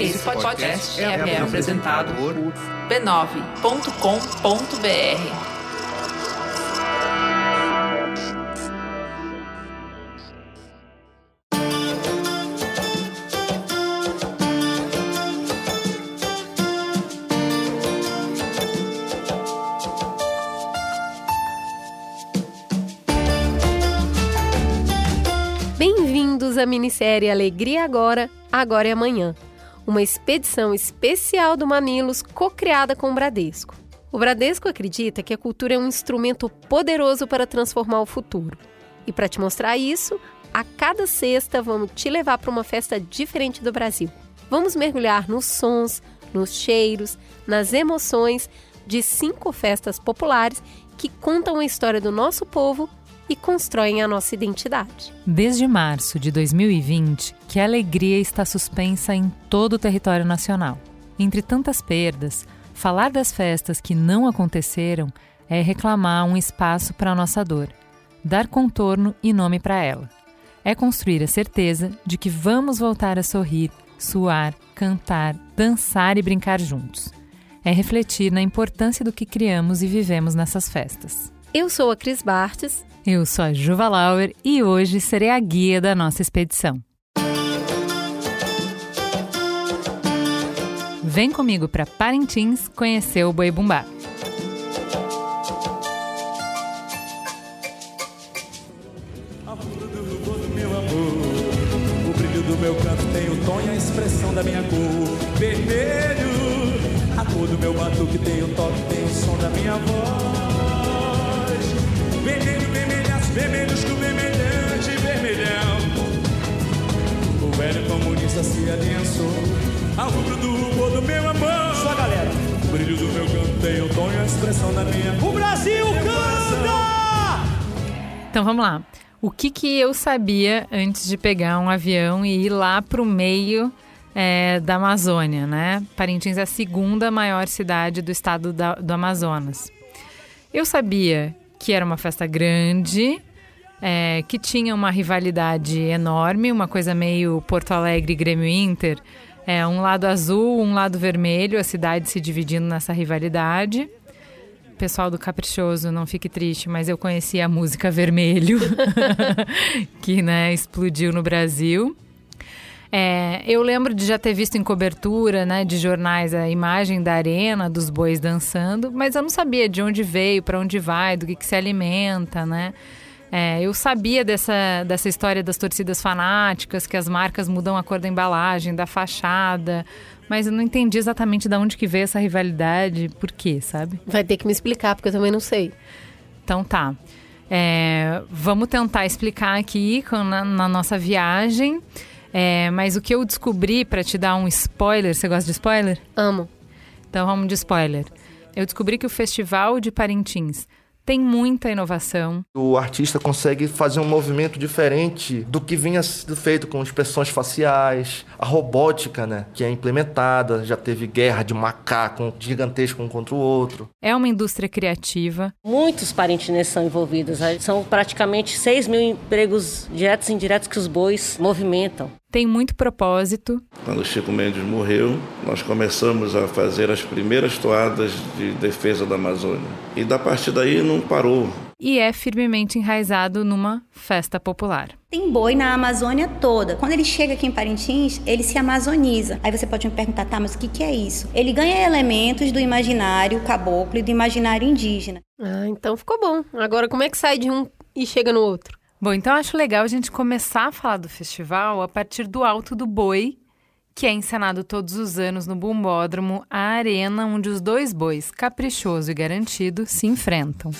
Esse podcast é, é apresentado por b9.com.br. Bem-vindos à minissérie Alegria Agora, Agora e Amanhã, uma expedição especial do Mamilos co-criada com o Bradesco. O Bradesco acredita que a cultura é um instrumento poderoso para transformar o futuro. E para te mostrar isso, a cada sexta vamos te levar para uma festa diferente do Brasil. Vamos mergulhar nos sons, nos cheiros, nas emoções de cinco festas populares que contam a história do nosso povo e constroem a nossa identidade. Desde março de 2020, que a alegria está suspensa em todo o território nacional. Entre tantas perdas, falar das festas que não aconteceram é reclamar um espaço para a nossa dor, dar contorno e nome para ela. É construir a certeza de que vamos voltar a sorrir, suar, cantar, dançar e brincar juntos. É refletir na importância do que criamos e vivemos nessas festas. Eu sou a Cris Bartes eu sou a Juva Lauer e hoje serei a guia da nossa expedição. Vem comigo para Parintins conhecer o Boi Bumbá. Meu canto tem o tom e a expressão da minha cor. Vermelho, a cor do meu batuque tem o toque, tem o som da minha voz. Vermelho, vermelhos com vermelhante, vermelhão. O velho comunista se aliançou ao rubro do rubor do meu amor. Só galera. O brilho do meu canto tem o tom e a expressão da minha O Brasil canta! Então vamos lá. O que, que eu sabia antes de pegar um avião e ir lá para o meio é, da Amazônia, né? Parintins é a segunda maior cidade do estado da, do Amazonas. Eu sabia que era uma festa grande, é, que tinha uma rivalidade enorme, uma coisa meio Porto Alegre Grêmio Inter. É, um lado azul, um lado vermelho, a cidade se dividindo nessa rivalidade. Pessoal do Caprichoso, não fique triste, mas eu conheci a música Vermelho, que né, explodiu no Brasil. É, eu lembro de já ter visto em cobertura né, de jornais a imagem da arena, dos bois dançando, mas eu não sabia de onde veio, para onde vai, do que, que se alimenta, né? É, eu sabia dessa, dessa história das torcidas fanáticas, que as marcas mudam a cor da embalagem, da fachada, mas eu não entendi exatamente de onde que veio essa rivalidade, por quê, sabe? Vai ter que me explicar, porque eu também não sei. Então tá. É, vamos tentar explicar aqui na, na nossa viagem. É, mas o que eu descobri, para te dar um spoiler, você gosta de spoiler? Amo. Então vamos de spoiler. Eu descobri que o Festival de Parintins tem muita inovação. O artista consegue fazer um movimento diferente do que vinha sendo feito com expressões faciais, a robótica, né, que é implementada, já teve guerra de macaco gigantesco um contra o outro. É uma indústria criativa. Muitos parintinenses são envolvidos. né? São praticamente 6 mil empregos diretos e indiretos que os bois movimentam. Tem muito propósito. Quando Chico Mendes morreu, nós começamos a fazer as primeiras toadas de defesa da Amazônia. E da partir daí não parou. E é firmemente enraizado numa festa popular. Tem boi na Amazônia toda. Quando ele chega aqui em Parintins, ele se amazoniza. Aí você pode me perguntar, tá, mas o que, que é isso? Ele ganha elementos do imaginário caboclo e do imaginário indígena. Ah, então ficou bom. Agora, como é que sai de um e chega no outro? Bom, então acho legal a gente começar a falar do festival a partir do Alto do Boi, que é encenado todos os anos no Bumbódromo, a arena onde os dois bois, caprichoso e garantido, se enfrentam.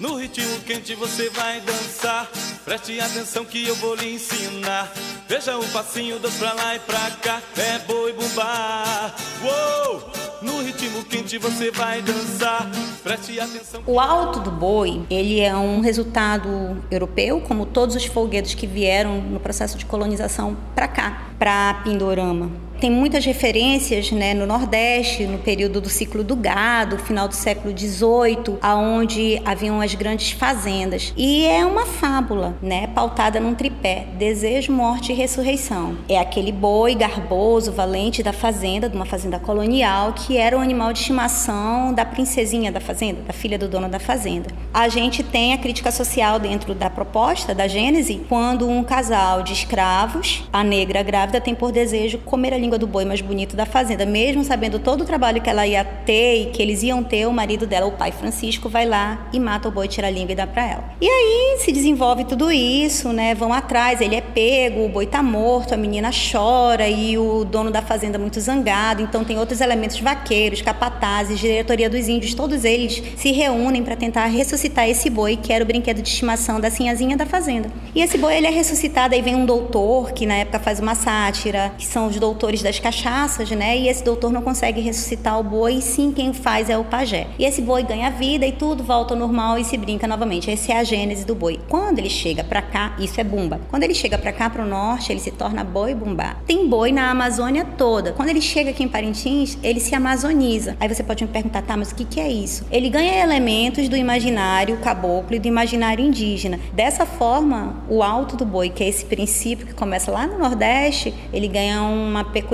No ritmo quente você vai dançar. Preste atenção que eu vou lhe ensinar. Veja o passinho, dois pra lá e pra cá. É boi bumbá. Uou! No ritmo quente você vai dançar. Preste atenção. O alto do boi, ele é um resultado europeu, como todos os folguedos que vieram no processo de colonização para cá, para Pindorama. Tem muitas referências né, no Nordeste, no período do ciclo do gado, final do século XVIII, aonde haviam as grandes fazendas. E é uma fábula, né, pautada num tripé: desejo, morte e ressurreição. É aquele boi garboso, valente da fazenda, de uma fazenda colonial, que era o animal de estimação da princesinha da fazenda, da filha do dono da fazenda. A gente tem a crítica social dentro da proposta da Gênese, quando um casal de escravos, a negra grávida, tem por desejo comer a língua do boi mais bonito da fazenda, mesmo sabendo todo o trabalho que ela ia ter e que eles iam ter, o marido dela, o pai Francisco, vai lá e mata o boi, tira a língua e dá para ela. E aí se desenvolve tudo isso, né? Vão atrás, ele é pego, o boi tá morto, a menina chora e o dono da fazenda muito zangado. Então tem outros elementos vaqueiros, capatazes, diretoria dos índios, todos eles se reúnem para tentar ressuscitar esse boi que era o brinquedo de estimação da sinhazinha da fazenda. E esse boi ele é ressuscitado, aí vem um doutor que na época faz uma sátira, que são os doutores das cachaças, né? E esse doutor não consegue ressuscitar o boi, e sim quem faz é o pajé. E esse boi ganha vida e tudo volta ao normal e se brinca novamente. Essa é a gênese do boi. Quando ele chega para cá, isso é bumba. Quando ele chega para cá pro norte, ele se torna boi bumbá. Tem boi na Amazônia toda. Quando ele chega aqui em Parintins, ele se amazoniza. Aí você pode me perguntar, tá, mas o que que é isso? Ele ganha elementos do imaginário caboclo e do imaginário indígena. Dessa forma, o alto do boi, que é esse princípio que começa lá no Nordeste, ele ganha uma peculiaridade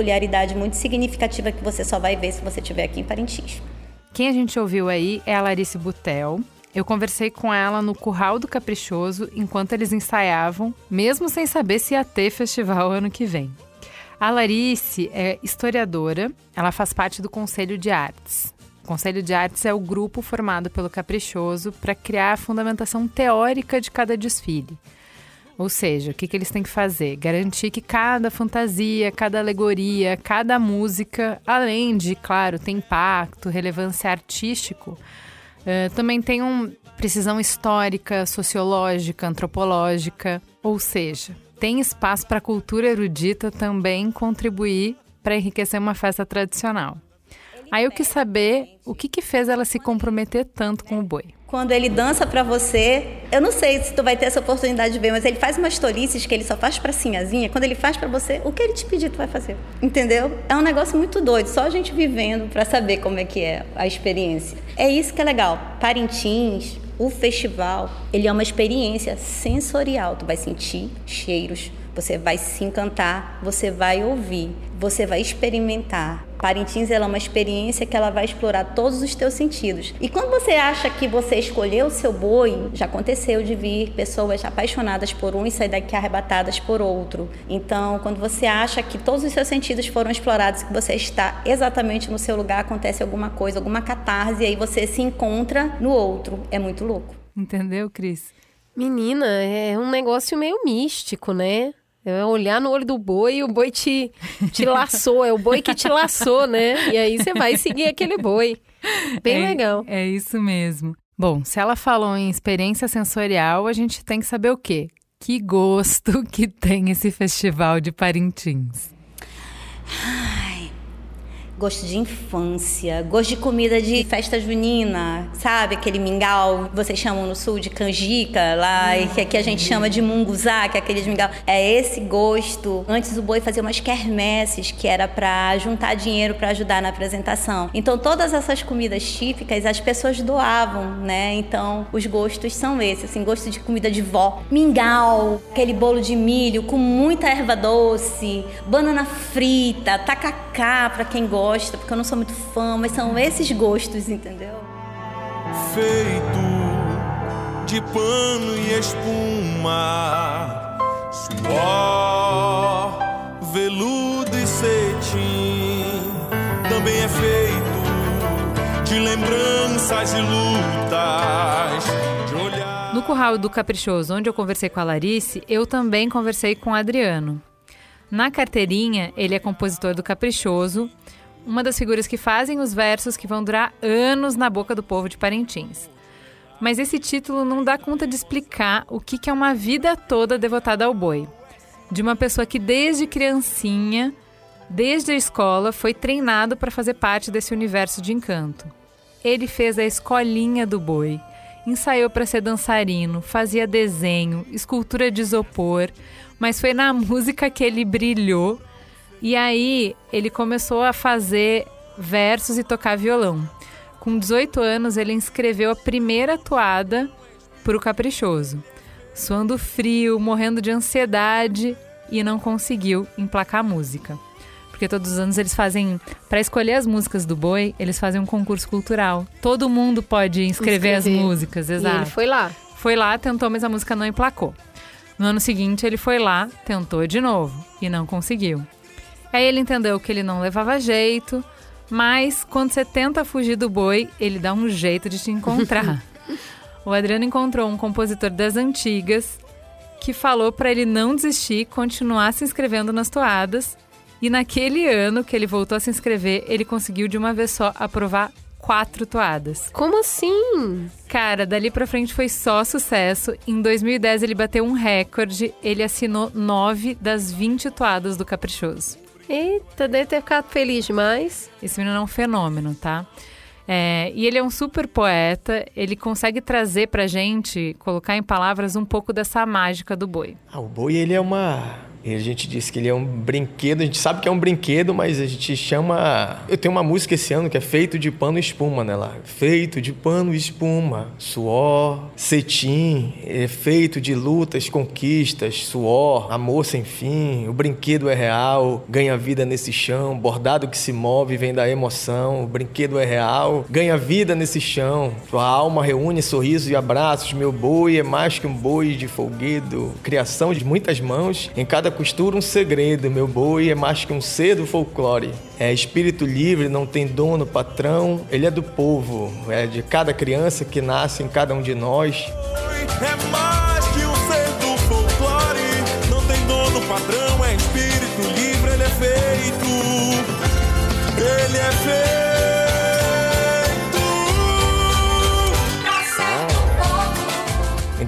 muito significativa que você só vai ver se você estiver aqui em Parintins. Quem a gente ouviu aí é a Larice Butel. Eu conversei com ela no Curral do Caprichoso enquanto eles ensaiavam, mesmo sem saber se ia ter festival ano que vem. A Larice é historiadora, ela faz parte do Conselho de Artes. O Conselho de Artes é o grupo formado pelo Caprichoso para criar a fundamentação teórica de cada desfile. Ou seja, o que, que eles têm que fazer? Garantir que cada fantasia, cada alegoria, cada música, além de, claro, ter impacto, relevância artístico, uh, também tem uma precisão histórica, sociológica, antropológica. Ou seja, tem espaço para a cultura erudita também contribuir para enriquecer uma festa tradicional. Aí eu quis saber o que, que fez ela se comprometer tanto com o boi. Quando ele dança para você, eu não sei se tu vai ter essa oportunidade de ver, mas ele faz umas tolices que ele só faz pra sinhazinha. Quando ele faz para você, o que ele te pedir, tu vai fazer. Entendeu? É um negócio muito doido, só a gente vivendo para saber como é que é a experiência. É isso que é legal. Parintins, o festival, ele é uma experiência sensorial. Tu vai sentir cheiros, você vai se encantar, você vai ouvir, você vai experimentar. Parintins ela é uma experiência que ela vai explorar todos os teus sentidos. E quando você acha que você escolheu o seu boi, já aconteceu de vir pessoas apaixonadas por um e sair daqui arrebatadas por outro. Então, quando você acha que todos os seus sentidos foram explorados, que você está exatamente no seu lugar, acontece alguma coisa, alguma catarse, e aí você se encontra no outro. É muito louco. Entendeu, Cris? Menina, é um negócio meio místico, né? É olhar no olho do boi e o boi te, te laçou. É o boi que te laçou, né? E aí você vai seguir aquele boi. Bem é, legal. É isso mesmo. Bom, se ela falou em experiência sensorial, a gente tem que saber o quê? Que gosto que tem esse festival de Parintins. Gosto de infância, gosto de comida de festa junina, sabe? Aquele mingau que vocês chamam no sul de canjica, lá, e que aqui a gente chama de munguzá, que é aquele mingau. É esse gosto. Antes o boi fazia umas quermesses, que era para juntar dinheiro para ajudar na apresentação. Então todas essas comidas típicas as pessoas doavam, né? Então os gostos são esses, assim, gosto de comida de vó. Mingau, aquele bolo de milho com muita erva doce, banana frita, tacacá para quem gosta gosta, porque eu não sou muito fã, mas são esses gostos, entendeu? Feito de pano e espuma, suor, veludo e cetim, também é feito de lembranças e lutas. No curral do Caprichoso, onde eu conversei com a Larice, eu também conversei com o Adriano. Na carteirinha, ele é compositor do Caprichoso uma das figuras que fazem os versos que vão durar anos na boca do povo de Parintins. Mas esse título não dá conta de explicar o que é uma vida toda devotada ao boi. De uma pessoa que desde criancinha, desde a escola, foi treinado para fazer parte desse universo de encanto. Ele fez a escolinha do boi, ensaiou para ser dançarino, fazia desenho, escultura de isopor, mas foi na música que ele brilhou E aí ele começou a fazer versos e tocar violão. Com 18 anos, ele escreveu a primeira toada para o Caprichoso. Suando frio, morrendo de ansiedade e não conseguiu emplacar a música. Porque todos os anos eles fazem, para escolher as músicas do boi, eles fazem um concurso cultural. Todo mundo pode inscrever, as músicas, exato. E ele foi lá. Foi lá, tentou, mas a música não emplacou. No ano seguinte, ele foi lá, tentou de novo e não conseguiu. Aí ele entendeu que ele não levava jeito, mas quando você tenta fugir do boi, ele dá um jeito de te encontrar. o Adriano encontrou um compositor das antigas que falou para ele não desistir, continuar se inscrevendo nas toadas. E naquele ano que ele voltou a se inscrever, ele conseguiu de uma vez só aprovar quatro toadas. Como assim? Cara, dali pra frente foi só sucesso. Em 2010 ele bateu um recorde. Ele assinou nove das 20 toadas do Caprichoso. Eita, deve ter ficado feliz demais. Esse menino é um fenômeno, tá? É, e ele é um super poeta, ele consegue trazer pra gente, colocar em palavras um pouco dessa mágica do boi. Ah, o boi, ele é uma e a gente disse que ele é um brinquedo, a gente sabe que é um brinquedo, mas a gente chama. Eu tenho uma música esse ano que é feito de pano e espuma, né? Lá. Feito de pano e espuma, suor, cetim, é feito de lutas, conquistas, suor, amor sem fim. O brinquedo é real, ganha vida nesse chão, bordado que se move vem da emoção. O brinquedo é real, ganha vida nesse chão. Sua alma reúne sorrisos e abraços. Meu boi é mais que um boi de folguedo, criação de muitas mãos. Em cada costura um segredo. Meu boi é mais que um ser do folclore. É espírito livre, não tem dono, patrão. Ele é do povo, é de cada criança que nasce em cada um de nós. É mais que um folclore. Não tem dono, patrão, é espírito livre, ele é feito. Ele é feito.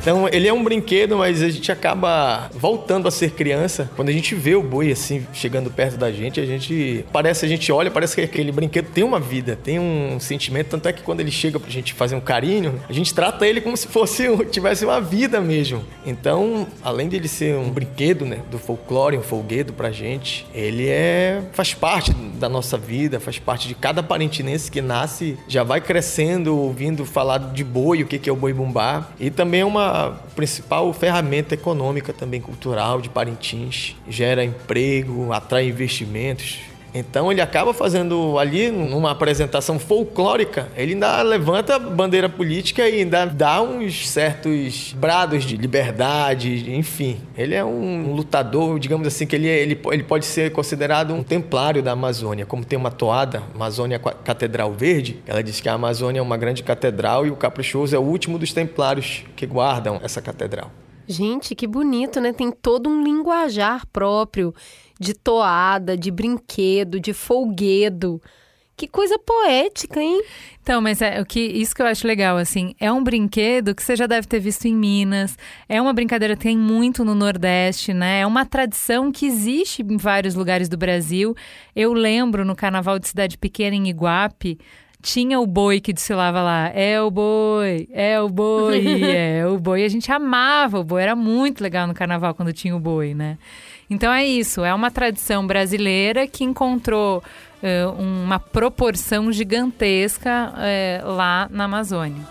Então ele é um brinquedo, mas a gente acaba voltando a ser criança. Quando a gente vê o boi assim chegando perto da gente, a gente parece, a gente olha, parece que aquele brinquedo tem uma vida, tem um sentimento. Tanto é que quando ele chega pra gente fazer um carinho, a gente trata ele como se fosse tivesse uma vida mesmo. Então, além de ele ser um brinquedo, né, do folclore, um folguedo pra gente, ele é faz parte da nossa vida, faz parte de cada parentinense que nasce, já vai crescendo ouvindo falar de boi, o que é o boi bumbá, e também é uma principal ferramenta econômica também cultural de Parintins. Gera emprego, atrai investimentos. Então ele acaba fazendo ali numa apresentação folclórica, ele ainda levanta a bandeira política e ainda dá uns certos brados de liberdade, enfim. Ele é um lutador, digamos assim, que ele, é, ele, ele pode ser considerado um templário da Amazônia. Como tem uma toada, Amazônia Catedral Verde, ela diz que a Amazônia é uma grande catedral e o Caprichoso é o último dos templários que guardam essa catedral. Gente, que bonito, né? Tem todo um linguajar próprio de toada, de brinquedo, de folguedo. Que coisa poética, hein? Então, mas é o que isso que eu acho legal, assim, é um brinquedo que você já deve ter visto em Minas, é uma brincadeira que tem muito no Nordeste, né? É uma tradição que existe em vários lugares do Brasil. Eu lembro no Carnaval de Cidade Pequena em Iguape, tinha o boi que desfilava lá. É o boi, é o boi, é o boi. E a gente amava o boi, era muito legal no carnaval quando tinha o boi, né? Então é isso, é uma tradição brasileira que encontrou uh, uma proporção gigantesca uh, lá na Amazônia.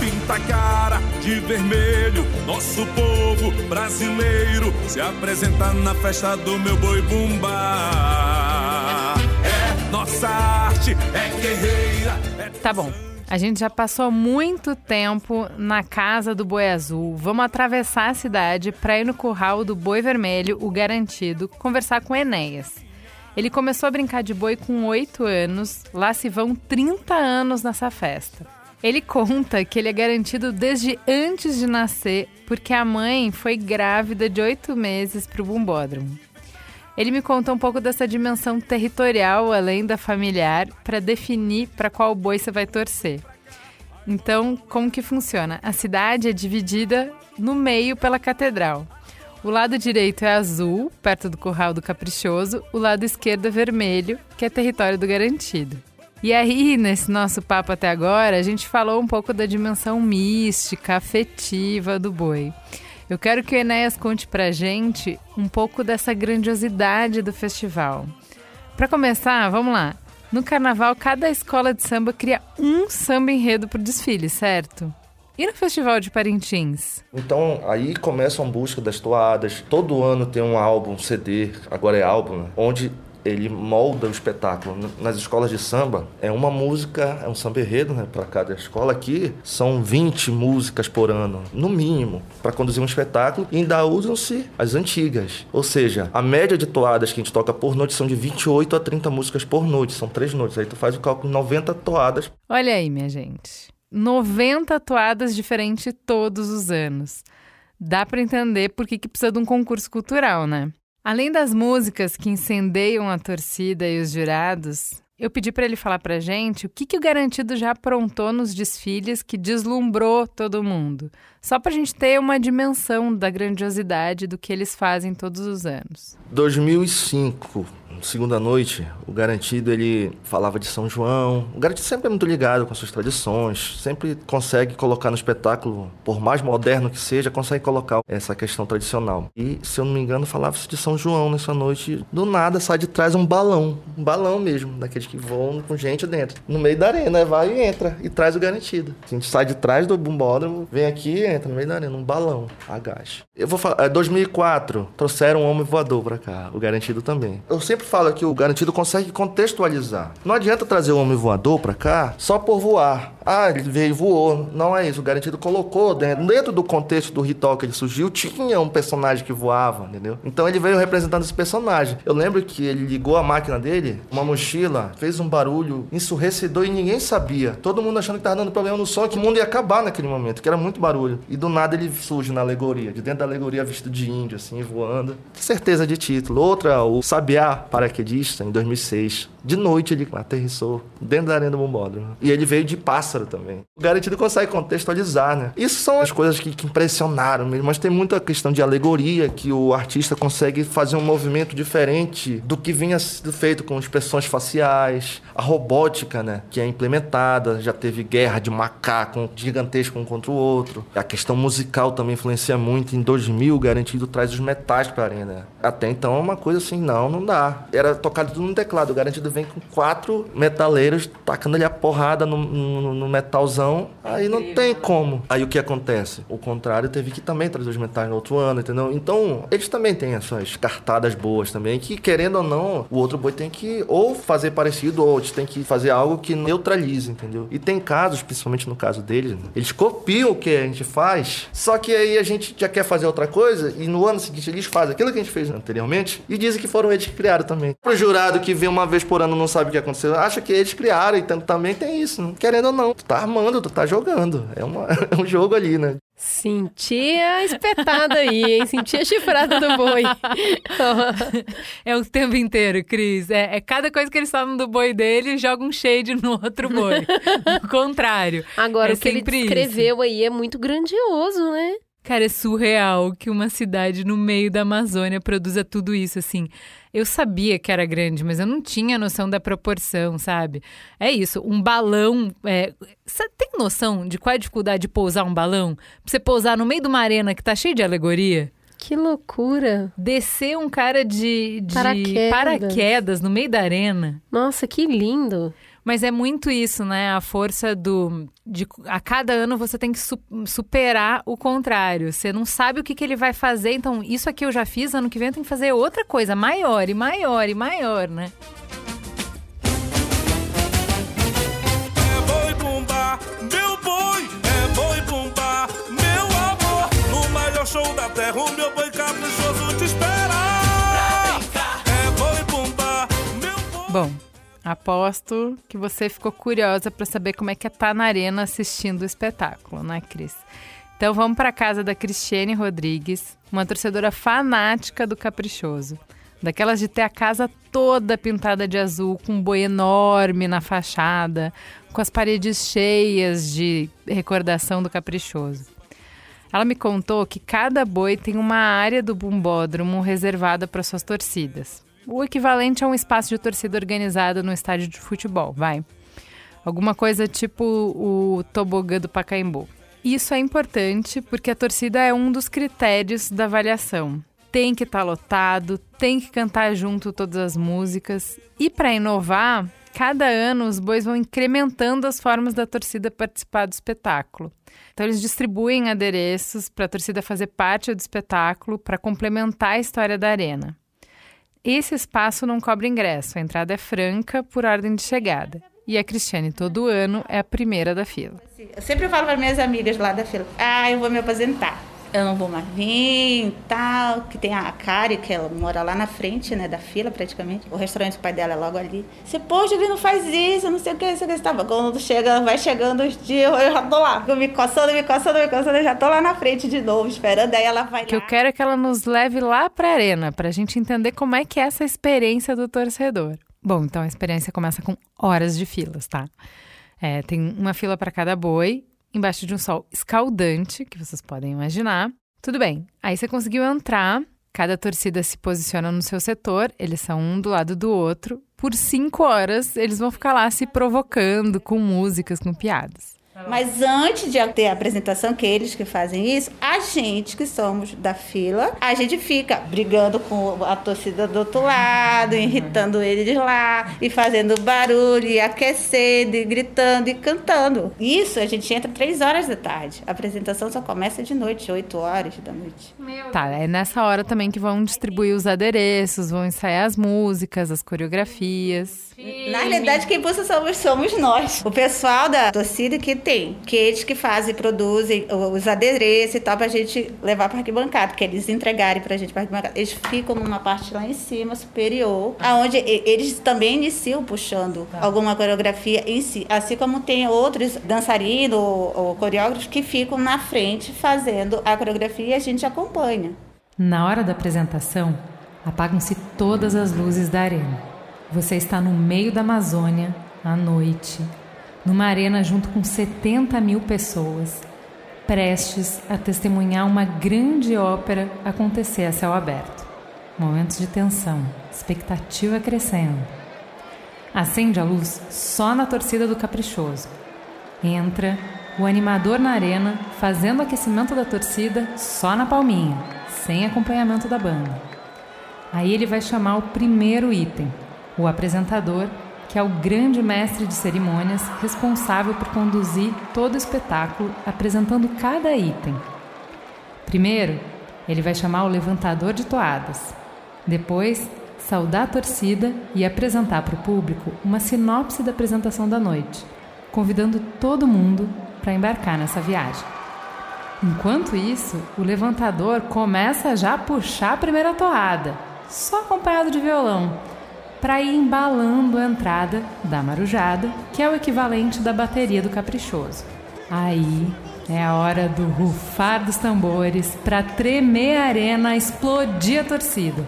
Pinta cara de vermelho, nosso povo brasileiro se apresenta na festa do meu boi bumbá. É nossa arte, é guerreira. É tá bom. A gente já passou muito tempo na casa do Boi Azul. Vamos atravessar a cidade para ir no curral do Boi Vermelho, o garantido, conversar com Enéas. Ele começou a brincar de boi com 8 anos, lá se vão 30 anos nessa festa. Ele conta que ele é garantido desde antes de nascer, porque a mãe foi grávida de 8 meses para o bumbódromo. Ele me contou um pouco dessa dimensão territorial, além da familiar, para definir para qual boi você vai torcer. Então, como que funciona? A cidade é dividida no meio pela catedral. O lado direito é azul, perto do curral do Caprichoso, o lado esquerdo é vermelho, que é território do garantido. E aí, nesse nosso papo até agora, a gente falou um pouco da dimensão mística, afetiva do boi. Eu quero que o Enéas conte pra gente um pouco dessa grandiosidade do festival. Para começar, vamos lá. No carnaval, cada escola de samba cria um samba enredo pro desfile, certo? E no Festival de Parintins? Então, aí começa a busca das toadas. Todo ano tem um álbum, um CD, agora é álbum, né? onde ele molda o espetáculo. Nas escolas de samba, é uma música, é um samba enredo né, para cada escola. Aqui são 20 músicas por ano, no mínimo, para conduzir um espetáculo. E ainda usam-se as antigas. Ou seja, a média de toadas que a gente toca por noite são de 28 a 30 músicas por noite. São três noites. Aí tu faz o cálculo de 90 toadas. Olha aí, minha gente. 90 toadas diferentes todos os anos. Dá para entender por que, que precisa de um concurso cultural, né? Além das músicas que incendeiam a torcida e os jurados, eu pedi para ele falar para gente o que, que o Garantido já aprontou nos desfiles que deslumbrou todo mundo. Só para a gente ter uma dimensão da grandiosidade do que eles fazem todos os anos. 2005, segunda noite, o Garantido ele falava de São João. O Garantido sempre é muito ligado com suas tradições, sempre consegue colocar no espetáculo, por mais moderno que seja, consegue colocar essa questão tradicional. E, se eu não me engano, falava-se de São João nessa noite. Do nada sai de trás um balão, um balão mesmo, daqueles que voam com gente dentro. No meio da arena, vai e entra e traz o Garantido. A gente sai de trás do bumbódromo, vem aqui e entra no meio da arena, um balão, agacha. Eu vou falar, 2004, trouxeram um homem voador pra cá, o Garantido também. Eu sempre fala que o garantido consegue contextualizar. Não adianta trazer o homem voador para cá só por voar. Ah, ele veio e voou. Não é isso. O garantido colocou dentro, dentro do contexto do ritual que ele surgiu, tinha um personagem que voava, entendeu? Então ele veio representando esse personagem. Eu lembro que ele ligou a máquina dele, uma mochila, fez um barulho ensurrecedor e ninguém sabia. Todo mundo achando que tava dando problema no som, que o mundo ia acabar naquele momento, que era muito barulho. E do nada ele surge na alegoria, de dentro da alegoria vestido de índio, assim, voando. Certeza de título. Outra, o Sabiá Paraquedista, em 2006. De noite ele aterrissou dentro da arena do Bombódromo. E ele veio de pássaro também. O garantido consegue contextualizar, né? Isso são as coisas que, que impressionaram mesmo, mas tem muita questão de alegoria que o artista consegue fazer um movimento diferente do que vinha sendo feito com expressões faciais, a robótica, né? Que é implementada, já teve guerra de macaco gigantesco um contra o outro. A questão musical também influencia muito. Em 2000, o garantido traz os metais pra arena. Até então é uma coisa assim, não, não dá. Era tocado tudo no teclado. O garantido vem com quatro metaleiros tacando ali a porrada no, no, no, metalzão. Aí não tem como. Aí o que acontece? O contrário teve que também trazer os metais no outro ano, entendeu? Então, eles também têm as suas cartadas boas também, que querendo ou não, o outro boi tem que ou fazer parecido ou tem que fazer algo que neutralize, entendeu? E tem casos, principalmente no caso deles, né? eles copiam o que a gente faz, só que aí a gente já quer fazer outra coisa e no ano seguinte eles fazem aquilo que a gente fez anteriormente e dizem que foram eles que criaram também. Pro jurado que vê uma vez por ano não sabe o que aconteceu, acha que eles criaram, então também tem isso, né? querendo ou não. Tu tá armando, tu tá jogando. É, uma, é um jogo ali, né? Sentia a espetada aí, hein? Sentia a chifrada do boi. é o tempo inteiro, Cris. É, é, cada coisa que eles falam do boi dele, joga um shade no outro boi. o contrário. Agora, é o que ele descreveu isso. aí é muito grandioso, né? Cara, é surreal que uma cidade no meio da Amazônia produza tudo isso, assim. Eu sabia que era grande, mas eu não tinha noção da proporção, sabe? É isso, um balão. É... Você tem noção de qual é a dificuldade de pousar um balão? Pra você pousar no meio de uma arena que tá cheia de alegoria? Que loucura! Descer um cara de, de paraquedas. paraquedas no meio da arena. Nossa, que lindo! Mas é muito isso, né? A força do. De, a cada ano você tem que su superar o contrário. Você não sabe o que, que ele vai fazer. Então, isso aqui eu já fiz, ano que vem eu tenho que fazer outra coisa, maior e maior e maior, né? É boi bumbá, meu boi, é boi bumbá, meu amor. No maior show da terra, o meu boi caprichoso te espera. É boi bumbá, meu boi. Bom. Aposto que você ficou curiosa para saber como é que é estar tá na arena assistindo o espetáculo, né, Cris? Então vamos para a casa da Cristiane Rodrigues, uma torcedora fanática do Caprichoso. Daquelas de ter a casa toda pintada de azul, com um boi enorme na fachada, com as paredes cheias de recordação do Caprichoso. Ela me contou que cada boi tem uma área do bumbódromo reservada para suas torcidas o equivalente a um espaço de torcida organizado no estádio de futebol, vai. Alguma coisa tipo o tobogã do Pacaembu. Isso é importante porque a torcida é um dos critérios da avaliação. Tem que estar tá lotado, tem que cantar junto todas as músicas. E para inovar, cada ano os bois vão incrementando as formas da torcida participar do espetáculo. Então eles distribuem adereços para a torcida fazer parte do espetáculo para complementar a história da arena. Esse espaço não cobra ingresso, a entrada é franca por ordem de chegada. E a Cristiane, todo ano, é a primeira da fila. Eu sempre falo para minhas amigas lá da fila: ah, eu vou me aposentar eu não vou mais vir, tal, que tem a Kari, que ela mora lá na frente, né, da fila praticamente. O restaurante do pai dela é logo ali. Você, poxa, ele não faz isso, não sei o que, você estava. Quando chega, vai chegando os dias, eu já tô lá. Eu me coçando, me coçando, me coçando, eu já tô lá na frente de novo, esperando, aí ela vai que lá. eu quero é que ela nos leve lá pra arena, pra gente entender como é que é essa experiência do torcedor. Bom, então a experiência começa com horas de filas, tá? É, tem uma fila para cada boi embaixo de um sol escaldante, que vocês podem imaginar. Tudo bem, aí você conseguiu entrar, cada torcida se posiciona no seu setor, eles são um do lado do outro. Por cinco horas, eles vão ficar lá se provocando com músicas, com piadas. Mas antes de ter a apresentação, que eles que fazem isso, a gente que somos da fila, a gente fica brigando com a torcida do outro lado, irritando eles lá, e fazendo barulho, e aquecendo, e gritando, e cantando. Isso a gente entra três horas da tarde. A apresentação só começa de noite, oito horas da noite. Tá, é nessa hora também que vão distribuir os adereços, vão ensaiar as músicas, as coreografias. Na realidade, quem puxa somos, somos nós. O pessoal da torcida que tem, que eles que fazem, produzem os adereços e tal, pra gente levar pra arquibancada, que eles entregarem pra gente pra arquibancada. Eles ficam numa parte lá em cima, superior, aonde eles também iniciam puxando tá. alguma coreografia em si. Assim como tem outros dançarinos ou, ou coreógrafos que ficam na frente fazendo a coreografia e a gente acompanha. Na hora da apresentação, apagam-se todas as luzes da arena. Você está no meio da Amazônia, à noite, numa arena junto com 70 mil pessoas, prestes a testemunhar uma grande ópera acontecer a céu aberto. Momentos de tensão, expectativa crescendo. Acende a luz só na torcida do caprichoso. Entra o animador na arena, fazendo aquecimento da torcida só na palminha, sem acompanhamento da banda. Aí ele vai chamar o primeiro item, o apresentador, que é o grande mestre de cerimônias responsável por conduzir todo o espetáculo, apresentando cada item. Primeiro, ele vai chamar o levantador de toadas. Depois, saudar a torcida e apresentar para o público uma sinopse da apresentação da noite, convidando todo mundo para embarcar nessa viagem. Enquanto isso, o levantador começa já a puxar a primeira toada, só acompanhado de violão para ir embalando a entrada da marujada, que é o equivalente da bateria do caprichoso. Aí é a hora do rufar dos tambores para tremer a arena, explodir a torcida.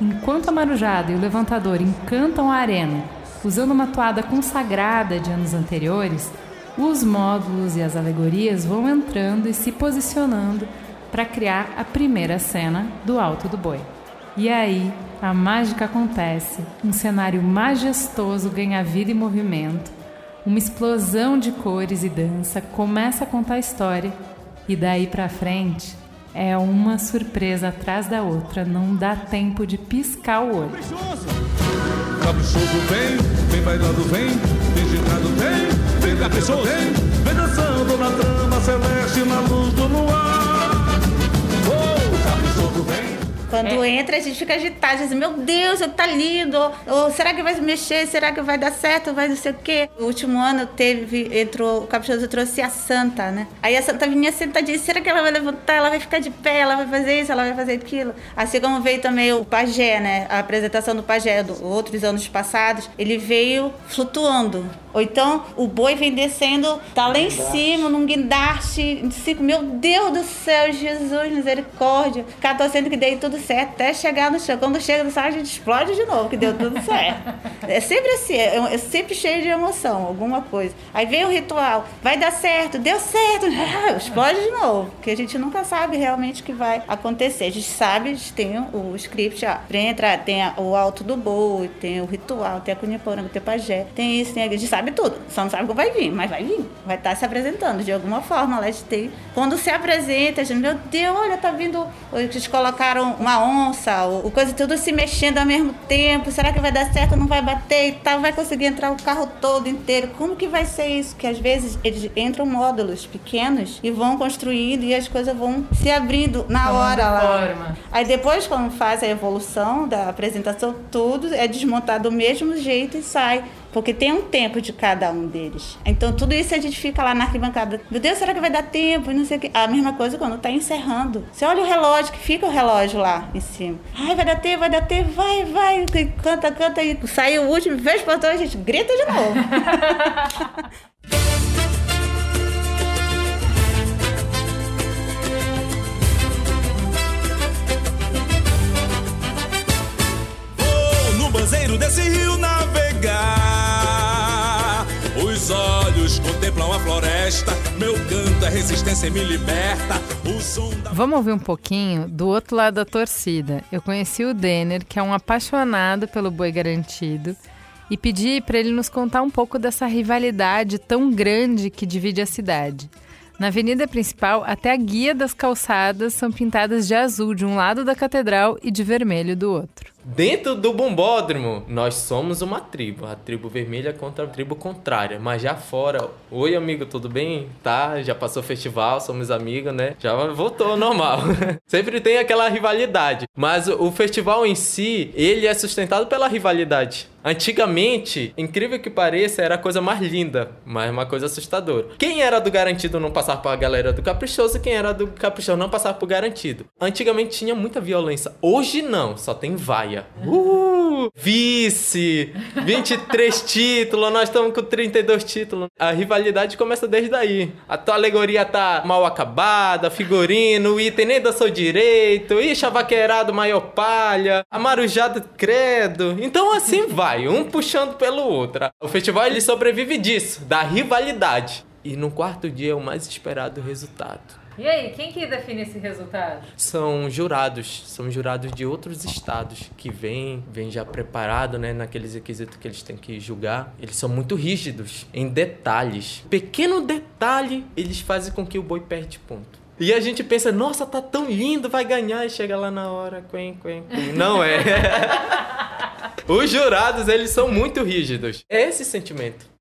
Enquanto a marujada e o levantador encantam a arena, usando uma toada consagrada de anos anteriores, os módulos e as alegorias vão entrando e se posicionando para criar a primeira cena do Alto do Boi. E aí a mágica acontece, um cenário majestoso ganha vida e movimento, uma explosão de cores e dança começa a contar a história. E daí para frente é uma surpresa atrás da outra, não dá tempo de piscar o olho. Caprichoso vem, vem bailando vem, vem girando vem, vem caprichoso. Vem, vem dançando na trama celeste na luz do luar. Oh, caprichoso vem. Quando é. entra, a gente fica agitado, diz, meu Deus, tá lindo. Ou será que vai mexer? Será que vai dar certo? Vai não sei o quê. O último ano teve, entrou, o caprichoso trouxe a santa, né? Aí a santa vinha sentadinha, será que ela vai levantar? Ela vai ficar de pé, ela vai fazer isso, ela vai fazer aquilo. Assim como veio também o pajé, né? A apresentação do pajé, do outros anos passados, ele veio flutuando. Ou então o boi vem descendo, tá lá em cima, num guindaste. Meu Deus do céu, Jesus, misericórdia. Ficar torcendo que dei tudo certo até chegar no chão. Quando chega no céu, a gente explode de novo, que deu tudo certo. é sempre assim, é, é, sempre cheio de emoção, alguma coisa. Aí vem o ritual, vai dar certo, deu certo, explode de novo. Porque a gente nunca sabe realmente o que vai acontecer. A gente sabe, a gente tem o, script, ó, pra entrar, tem o alto do boi, tem o ritual, tem a cuniporanga, tem o pajé, tem isso, tem a gente sabe sabe tudo, só não sabe como vai vir, mas vai vir. Vai estar tá se apresentando de alguma forma lá de ter. Quando se apresenta, a gente, meu Deus, olha, tá vindo. Eles colocaram uma onça, o, o coisa tudo se mexendo ao mesmo tempo. Será que vai dar certo? Não vai bater e tal? Vai conseguir entrar o carro todo inteiro? Como que vai ser isso? Que às vezes eles entram módulos pequenos e vão construindo e as coisas vão se abrindo na hora lá. Forma. Aí depois, quando faz a evolução da apresentação, tudo é desmontado do mesmo jeito e sai. Porque tem um tempo de cada um deles. Então, tudo isso a gente fica lá na arquibancada. Meu Deus, será que vai dar tempo? E não sei o quê. A mesma coisa quando tá encerrando. Você olha o relógio, que fica o relógio lá em cima. Ai, vai dar tempo, vai dar tempo, vai, vai. Canta, canta. E sai o último, vejo o portão, a gente grita de novo. Vou no banzeiro desse rio navegar olhos contemplam a floresta. Meu canto é resistência e me liberta. Da... Vamos ouvir um pouquinho do outro lado da torcida. Eu conheci o Denner, que é um apaixonado pelo boi garantido, e pedi para ele nos contar um pouco dessa rivalidade tão grande que divide a cidade. Na avenida principal, até a guia das calçadas são pintadas de azul de um lado da catedral e de vermelho do outro. Dentro do bombódromo, nós somos uma tribo, a tribo vermelha contra a tribo contrária. Mas já fora, oi amigo, tudo bem? Tá, já passou o festival, somos amigos, né? Já voltou normal. Sempre tem aquela rivalidade. Mas o festival em si, ele é sustentado pela rivalidade. Antigamente, incrível que pareça, era a coisa mais linda, mas uma coisa assustadora. Quem era do garantido não passar para a galera do caprichoso, quem era do caprichoso não passar por garantido. Antigamente tinha muita violência. Hoje não, só tem vai praia. Uh! Vice! 23 títulos, nós estamos com 32 títulos. A rivalidade começa desde aí. A tua alegoria tá mal acabada, figurino, o item nem dançou direito, ih, chavaqueirado, maior palha, amarujado credo. Então assim vai, um puxando pelo outro. O festival ele sobrevive disso, da rivalidade. E no quarto dia é o mais esperado resultado. E aí, quem que define esse resultado? São jurados, são jurados de outros estados que vêm, vêm já preparado, né, naqueles requisitos que eles têm que julgar. Eles são muito rígidos em detalhes. Pequeno detalhe, eles fazem com que o boi perde ponto. E a gente pensa, nossa, tá tão lindo, vai ganhar. E chega lá na hora, quen, quen, quen. Não é. Os jurados, eles são muito rígidos. É esse sentimento.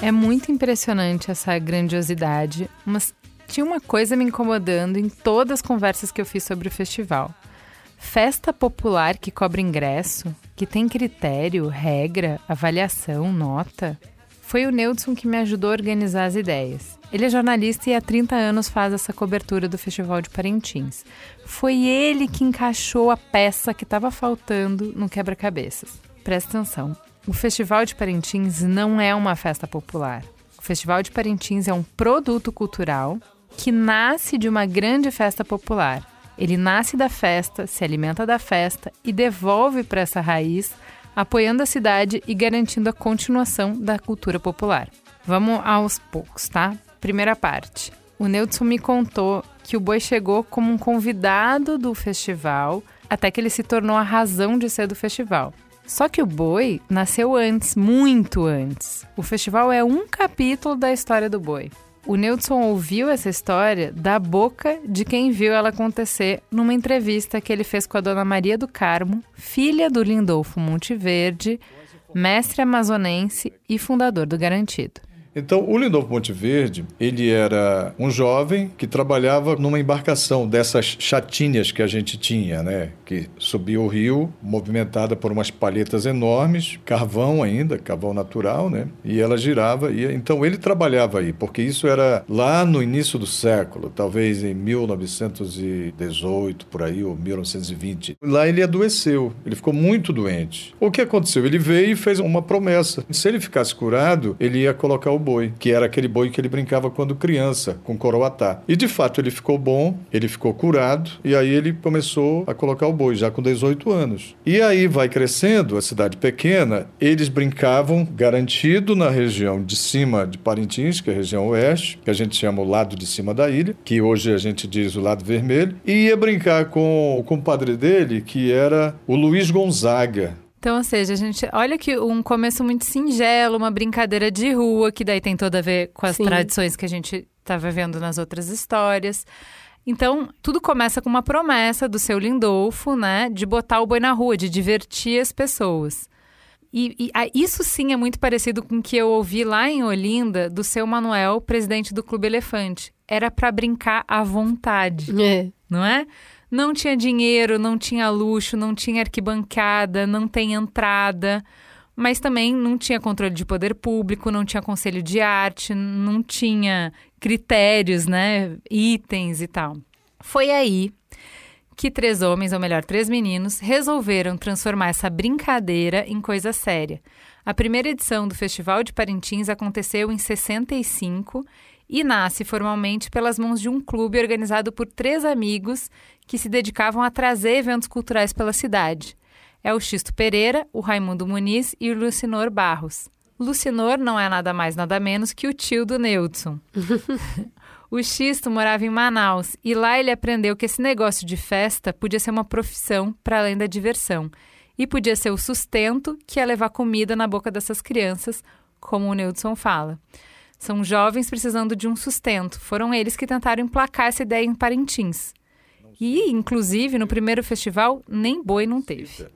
É muito impressionante essa grandiosidade, mas tinha uma coisa me incomodando em todas as conversas que eu fiz sobre o festival. Festa popular que cobra ingresso, que tem critério, regra, avaliação, nota. Foi o Neudson que me ajudou a organizar as ideias. Ele é jornalista e há 30 anos faz essa cobertura do Festival de Parintins. Foi ele que encaixou a peça que estava faltando no quebra-cabeças. Presta atenção. O Festival de Parintins não é uma festa popular. O Festival de Parintins é um produto cultural que nasce de uma grande festa popular. Ele nasce da festa, se alimenta da festa e devolve para essa raiz, apoiando a cidade e garantindo a continuação da cultura popular. Vamos aos poucos, tá? Primeira parte. O Neudson me contou que o boi chegou como um convidado do festival até que ele se tornou a razão de ser do festival. Só que o boi nasceu antes, muito antes. O festival é um capítulo da história do boi. O Nilson ouviu essa história da boca de quem viu ela acontecer numa entrevista que ele fez com a dona Maria do Carmo, filha do Lindolfo Monteverde, mestre amazonense e fundador do Garantido. Então, o Lindolfo Monteverde, ele era um jovem que trabalhava numa embarcação dessas chatinhas que a gente tinha, né? Que subia o rio, movimentada por umas palhetas enormes, carvão ainda, carvão natural, né? E ela girava. E, então, ele trabalhava aí, porque isso era lá no início do século, talvez em 1918, por aí, ou 1920. Lá ele adoeceu, ele ficou muito doente. O que aconteceu? Ele veio e fez uma promessa. Se ele ficasse curado, ele ia colocar o boi, que era aquele boi que ele brincava quando criança, com coroatá. E de fato ele ficou bom, ele ficou curado, e aí ele começou a colocar o boi, já com 18 anos. E aí vai crescendo, a cidade pequena, eles brincavam garantido na região de cima de Parintins, que é a região oeste, que a gente chama o lado de cima da ilha, que hoje a gente diz o lado vermelho, e ia brincar com o compadre dele, que era o Luiz Gonzaga. Então, ou seja, a gente olha que um começo muito singelo, uma brincadeira de rua, que daí tem tudo a ver com as Sim. tradições que a gente estava vendo nas outras histórias. Então, tudo começa com uma promessa do seu Lindolfo, né, de botar o boi na rua, de divertir as pessoas. E, e, ah, isso sim é muito parecido com o que eu ouvi lá em Olinda do seu Manuel, presidente do Clube Elefante. Era para brincar à vontade, É. não é? Não tinha dinheiro, não tinha luxo, não tinha arquibancada, não tem entrada, mas também não tinha controle de poder público, não tinha conselho de arte, não tinha critérios, né, itens e tal. Foi aí que três homens, ou melhor, três meninos, resolveram transformar essa brincadeira em coisa séria. A primeira edição do Festival de Parintins aconteceu em 65 e nasce formalmente pelas mãos de um clube organizado por três amigos que se dedicavam a trazer eventos culturais pela cidade. É o Xisto Pereira, o Raimundo Muniz e o Lucinor Barros. Lucinor não é nada mais nada menos que o tio do Neudson. O Xisto morava em Manaus e lá ele aprendeu que esse negócio de festa podia ser uma profissão para além da diversão e podia ser o sustento que ia levar comida na boca dessas crianças, como o Neudson fala. São jovens precisando de um sustento. Foram eles que tentaram emplacar essa ideia em Parintins. E, inclusive, no primeiro festival, nem boi não teve.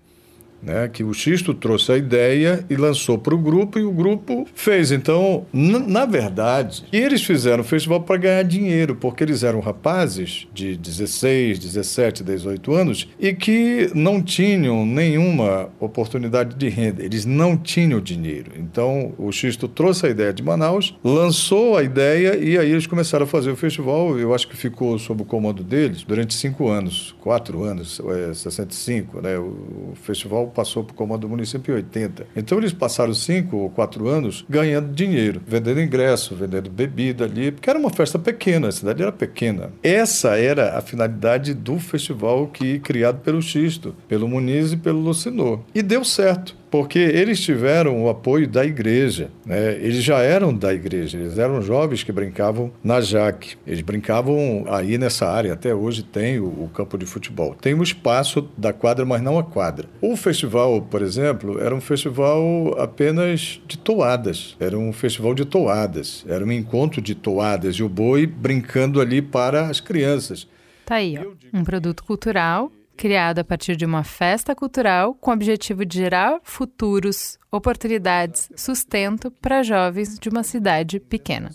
Né, que o Xisto trouxe a ideia e lançou para o grupo e o grupo fez. Então, na verdade, eles fizeram o festival para ganhar dinheiro, porque eles eram rapazes de 16, 17, 18 anos e que não tinham nenhuma oportunidade de renda. Eles não tinham dinheiro. Então, o Xisto trouxe a ideia de Manaus, lançou a ideia e aí eles começaram a fazer o festival. Eu acho que ficou sob o comando deles durante cinco anos, quatro anos, é, 65, né? O festival passou para o comando do município em 80. Então eles passaram cinco ou quatro anos ganhando dinheiro, vendendo ingresso, vendendo bebida ali, porque era uma festa pequena, a cidade era pequena. Essa era a finalidade do festival que criado pelo Xisto, pelo Muniz e pelo Lucinor. E deu certo porque eles tiveram o apoio da igreja. Né? Eles já eram da igreja, eles eram jovens que brincavam na Jaque. Eles brincavam aí nessa área, até hoje tem o, o campo de futebol. Tem o espaço da quadra, mas não a quadra. O festival, por exemplo, era um festival apenas de toadas. Era um festival de toadas. Era um encontro de toadas e o boi brincando ali para as crianças. Tá aí, ó. Um produto cultural criado a partir de uma festa cultural com o objetivo de gerar futuros, oportunidades, sustento para jovens de uma cidade pequena.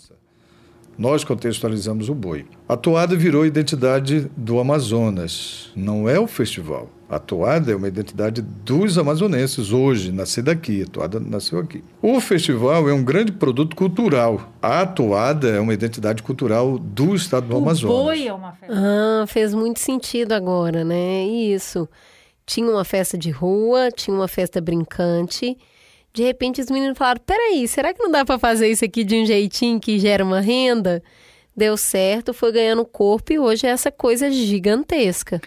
Nós contextualizamos o boi. A toada virou identidade do Amazonas, não é o festival. A toada é uma identidade dos amazonenses hoje, nascida aqui. A toada nasceu aqui. O festival é um grande produto cultural. A toada é uma identidade cultural do estado do Amazonas. é uma festa. Ah, fez muito sentido agora, né? Isso. Tinha uma festa de rua, tinha uma festa brincante. De repente os meninos falaram: peraí, será que não dá para fazer isso aqui de um jeitinho que gera uma renda? Deu certo, foi ganhando corpo e hoje é essa coisa gigantesca.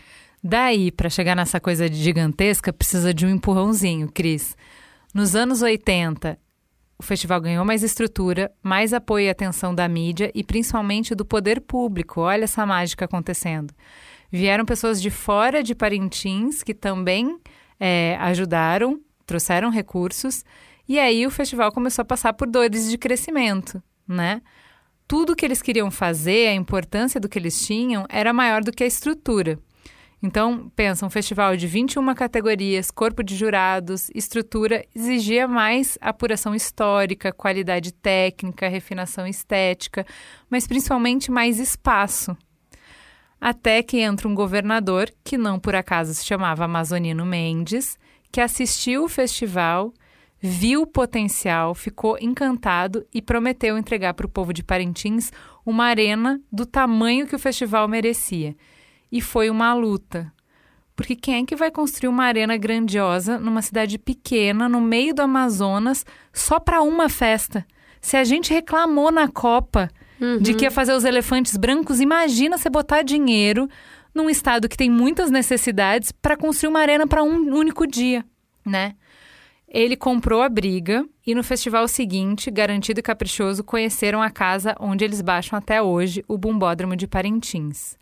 Daí, para chegar nessa coisa gigantesca, precisa de um empurrãozinho, Cris. Nos anos 80, o festival ganhou mais estrutura, mais apoio e atenção da mídia e principalmente do poder público. Olha essa mágica acontecendo. Vieram pessoas de fora de Parintins que também é, ajudaram, trouxeram recursos, e aí o festival começou a passar por dores de crescimento, né? Tudo que eles queriam fazer, a importância do que eles tinham, era maior do que a estrutura. Então, pensa, um festival de 21 categorias, corpo de jurados, estrutura, exigia mais apuração histórica, qualidade técnica, refinação estética, mas principalmente mais espaço. Até que entra um governador, que não por acaso se chamava Amazonino Mendes, que assistiu o festival, viu o potencial, ficou encantado e prometeu entregar para o povo de Parintins uma arena do tamanho que o festival merecia. E foi uma luta. Porque quem é que vai construir uma arena grandiosa numa cidade pequena, no meio do Amazonas, só para uma festa? Se a gente reclamou na Copa de que ia fazer os elefantes brancos, imagina você botar dinheiro num estado que tem muitas necessidades para construir uma arena para um único dia, né? Ele comprou a briga e no festival seguinte, Garantido e Caprichoso conheceram a casa onde eles baixam até hoje, o Bumbódromo de Parintins.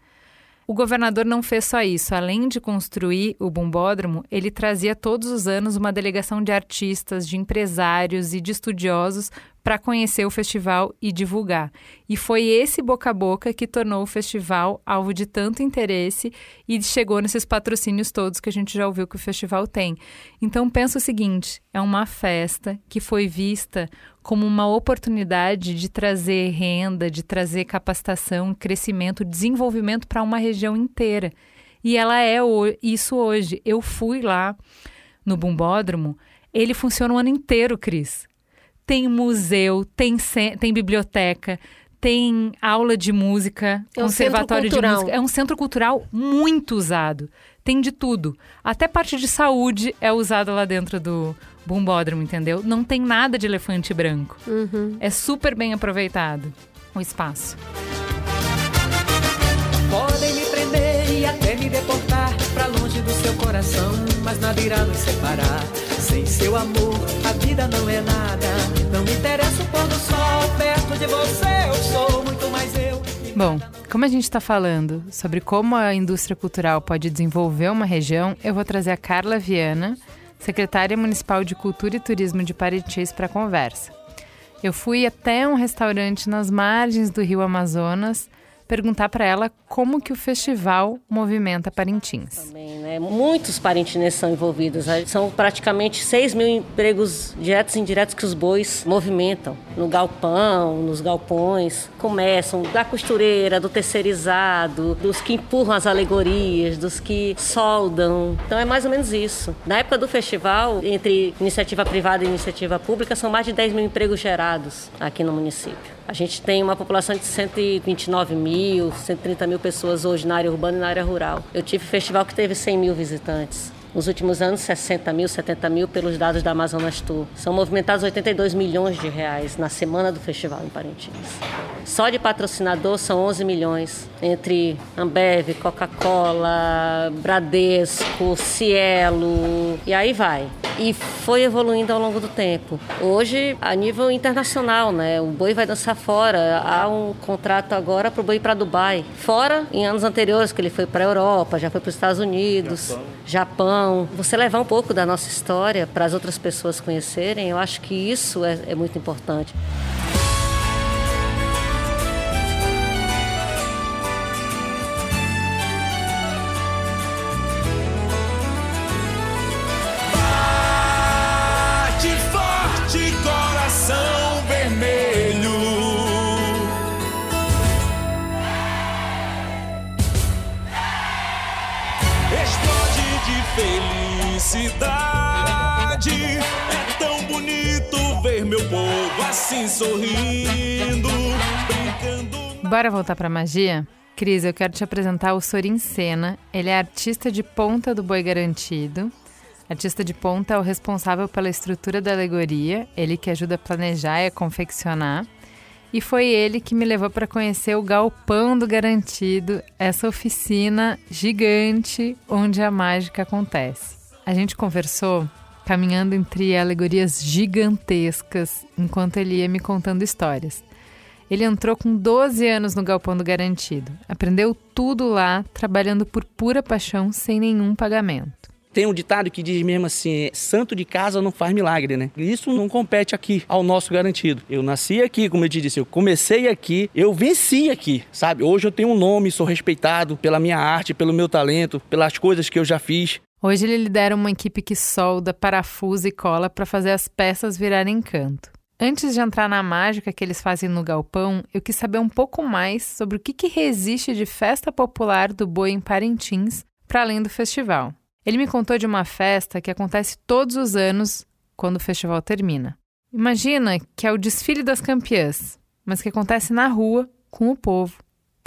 O governador não fez só isso. Além de construir o Bumbódromo, ele trazia todos os anos uma delegação de artistas, de empresários e de estudiosos para conhecer o festival e divulgar. E foi esse boca a boca que tornou o festival alvo de tanto interesse e chegou nesses patrocínios todos que a gente já ouviu que o festival tem. Então pensa o seguinte, é uma festa que foi vista como uma oportunidade de trazer renda, de trazer capacitação, crescimento, desenvolvimento para uma região inteira. E ela é isso hoje. Eu fui lá no Bumbódromo, ele funciona o ano inteiro, Cris tem museu, tem, tem biblioteca, tem aula de música, é um conservatório de música. É um centro cultural muito usado. Tem de tudo. Até parte de saúde é usada lá dentro do Bumbódromo, entendeu? Não tem nada de elefante branco. Uhum. É super bem aproveitado o espaço. Podem me prender e até me deportar para longe do seu coração, mas nada irá nos separar. Sem seu amor, a vida não é nada. Não me interessa o pôr do sol perto de você. Eu sou muito mais eu. Bom, como a gente está falando sobre como a indústria cultural pode desenvolver uma região, eu vou trazer a Carla Viana, secretária municipal de Cultura e Turismo de Parintins, para a conversa. Eu fui até um restaurante nas margens do Rio Amazonas perguntar para ela como que o festival movimenta Parintins. Também, né? Muitos parintinenses são envolvidos. São praticamente 6 mil empregos diretos e indiretos que os bois movimentam. No galpão, nos galpões. Começam da costureira, do terceirizado, dos que empurram as alegorias, dos que soldam. Então é mais ou menos isso. Na época do festival, entre iniciativa privada e iniciativa pública, são mais de 10 mil empregos gerados aqui no município. A gente tem uma população de 129 mil, 130 mil pessoas hoje na área urbana e na área rural. Eu tive festival que teve 100 mil visitantes. Nos últimos anos, 60 mil, 70 mil pelos dados da Amazonas Tour. São movimentados 82 milhões de reais na semana do festival em Parintins. Só de patrocinador são 11 milhões, entre Ambev, Coca-Cola, Bradesco, Cielo, e aí vai. E foi evoluindo ao longo do tempo. Hoje, a nível internacional, né? O boi vai dançar fora. Há um contrato agora para o boi para Dubai. Fora, em anos anteriores, que ele foi para a Europa, já foi para os Estados Unidos, Japão. Japão. Você levar um pouco da nossa história para as outras pessoas conhecerem, eu acho que isso é, é muito importante. Felicidade. É tão bonito ver meu povo assim sorrindo, brincando. Bora voltar pra magia? Cris, eu quero te apresentar o Sorin Sena. Ele é artista de ponta do Boi Garantido. Artista de ponta é o responsável pela estrutura da alegoria, ele que ajuda a planejar e a confeccionar. E foi ele que me levou para conhecer o Galpão do Garantido, essa oficina gigante onde a mágica acontece. A gente conversou caminhando entre alegorias gigantescas enquanto ele ia me contando histórias. Ele entrou com 12 anos no Galpão do Garantido. Aprendeu tudo lá, trabalhando por pura paixão, sem nenhum pagamento. Tem um ditado que diz mesmo assim: santo de casa não faz milagre, né? Isso não compete aqui ao nosso garantido. Eu nasci aqui, como eu te disse, eu comecei aqui, eu venci aqui, sabe? Hoje eu tenho um nome, sou respeitado pela minha arte, pelo meu talento, pelas coisas que eu já fiz. Hoje ele lidera uma equipe que solda, parafusa e cola para fazer as peças virarem canto. Antes de entrar na mágica que eles fazem no galpão, eu quis saber um pouco mais sobre o que, que resiste de festa popular do boi em Parintins, para além do festival. Ele me contou de uma festa que acontece todos os anos quando o festival termina. Imagina que é o desfile das campeãs, mas que acontece na rua com o povo,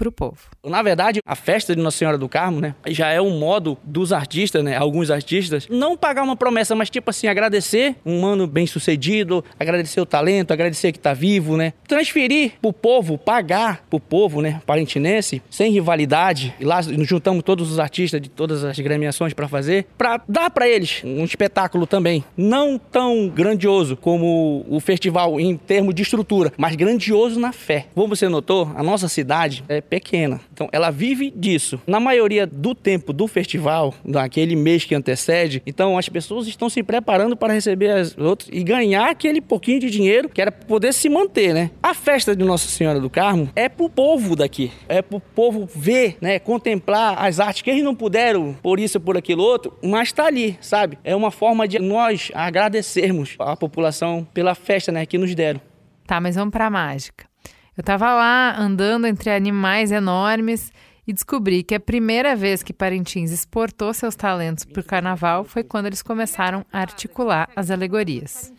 para o povo. Na verdade, a festa de Nossa Senhora do Carmo, né, já é um modo dos artistas, né, alguns artistas, não pagar uma promessa, mas tipo assim, agradecer um ano bem sucedido, agradecer o talento, agradecer que tá vivo, né, transferir pro povo, pagar pro povo, né, parentinense, sem rivalidade, e lá juntamos todos os artistas de todas as gremiações para fazer, para dar para eles um espetáculo também, não tão grandioso como o festival em termos de estrutura, mas grandioso na fé. Como você notou, a nossa cidade é pequena. Então, ela vive disso. Na maioria do tempo do festival, naquele mês que antecede, então as pessoas estão se preparando para receber as outras e ganhar aquele pouquinho de dinheiro que era para poder se manter, né? A festa de Nossa Senhora do Carmo é pro povo daqui, é pro povo ver, né, contemplar as artes que eles não puderam por isso ou por aquilo outro, mas tá ali, sabe? É uma forma de nós agradecermos a população pela festa, né, que nos deram. Tá, mas vamos para mágica. Eu tava lá andando entre animais enormes e descobri que a primeira vez que Parintins exportou seus talentos para o carnaval foi quando eles começaram a articular as alegorias.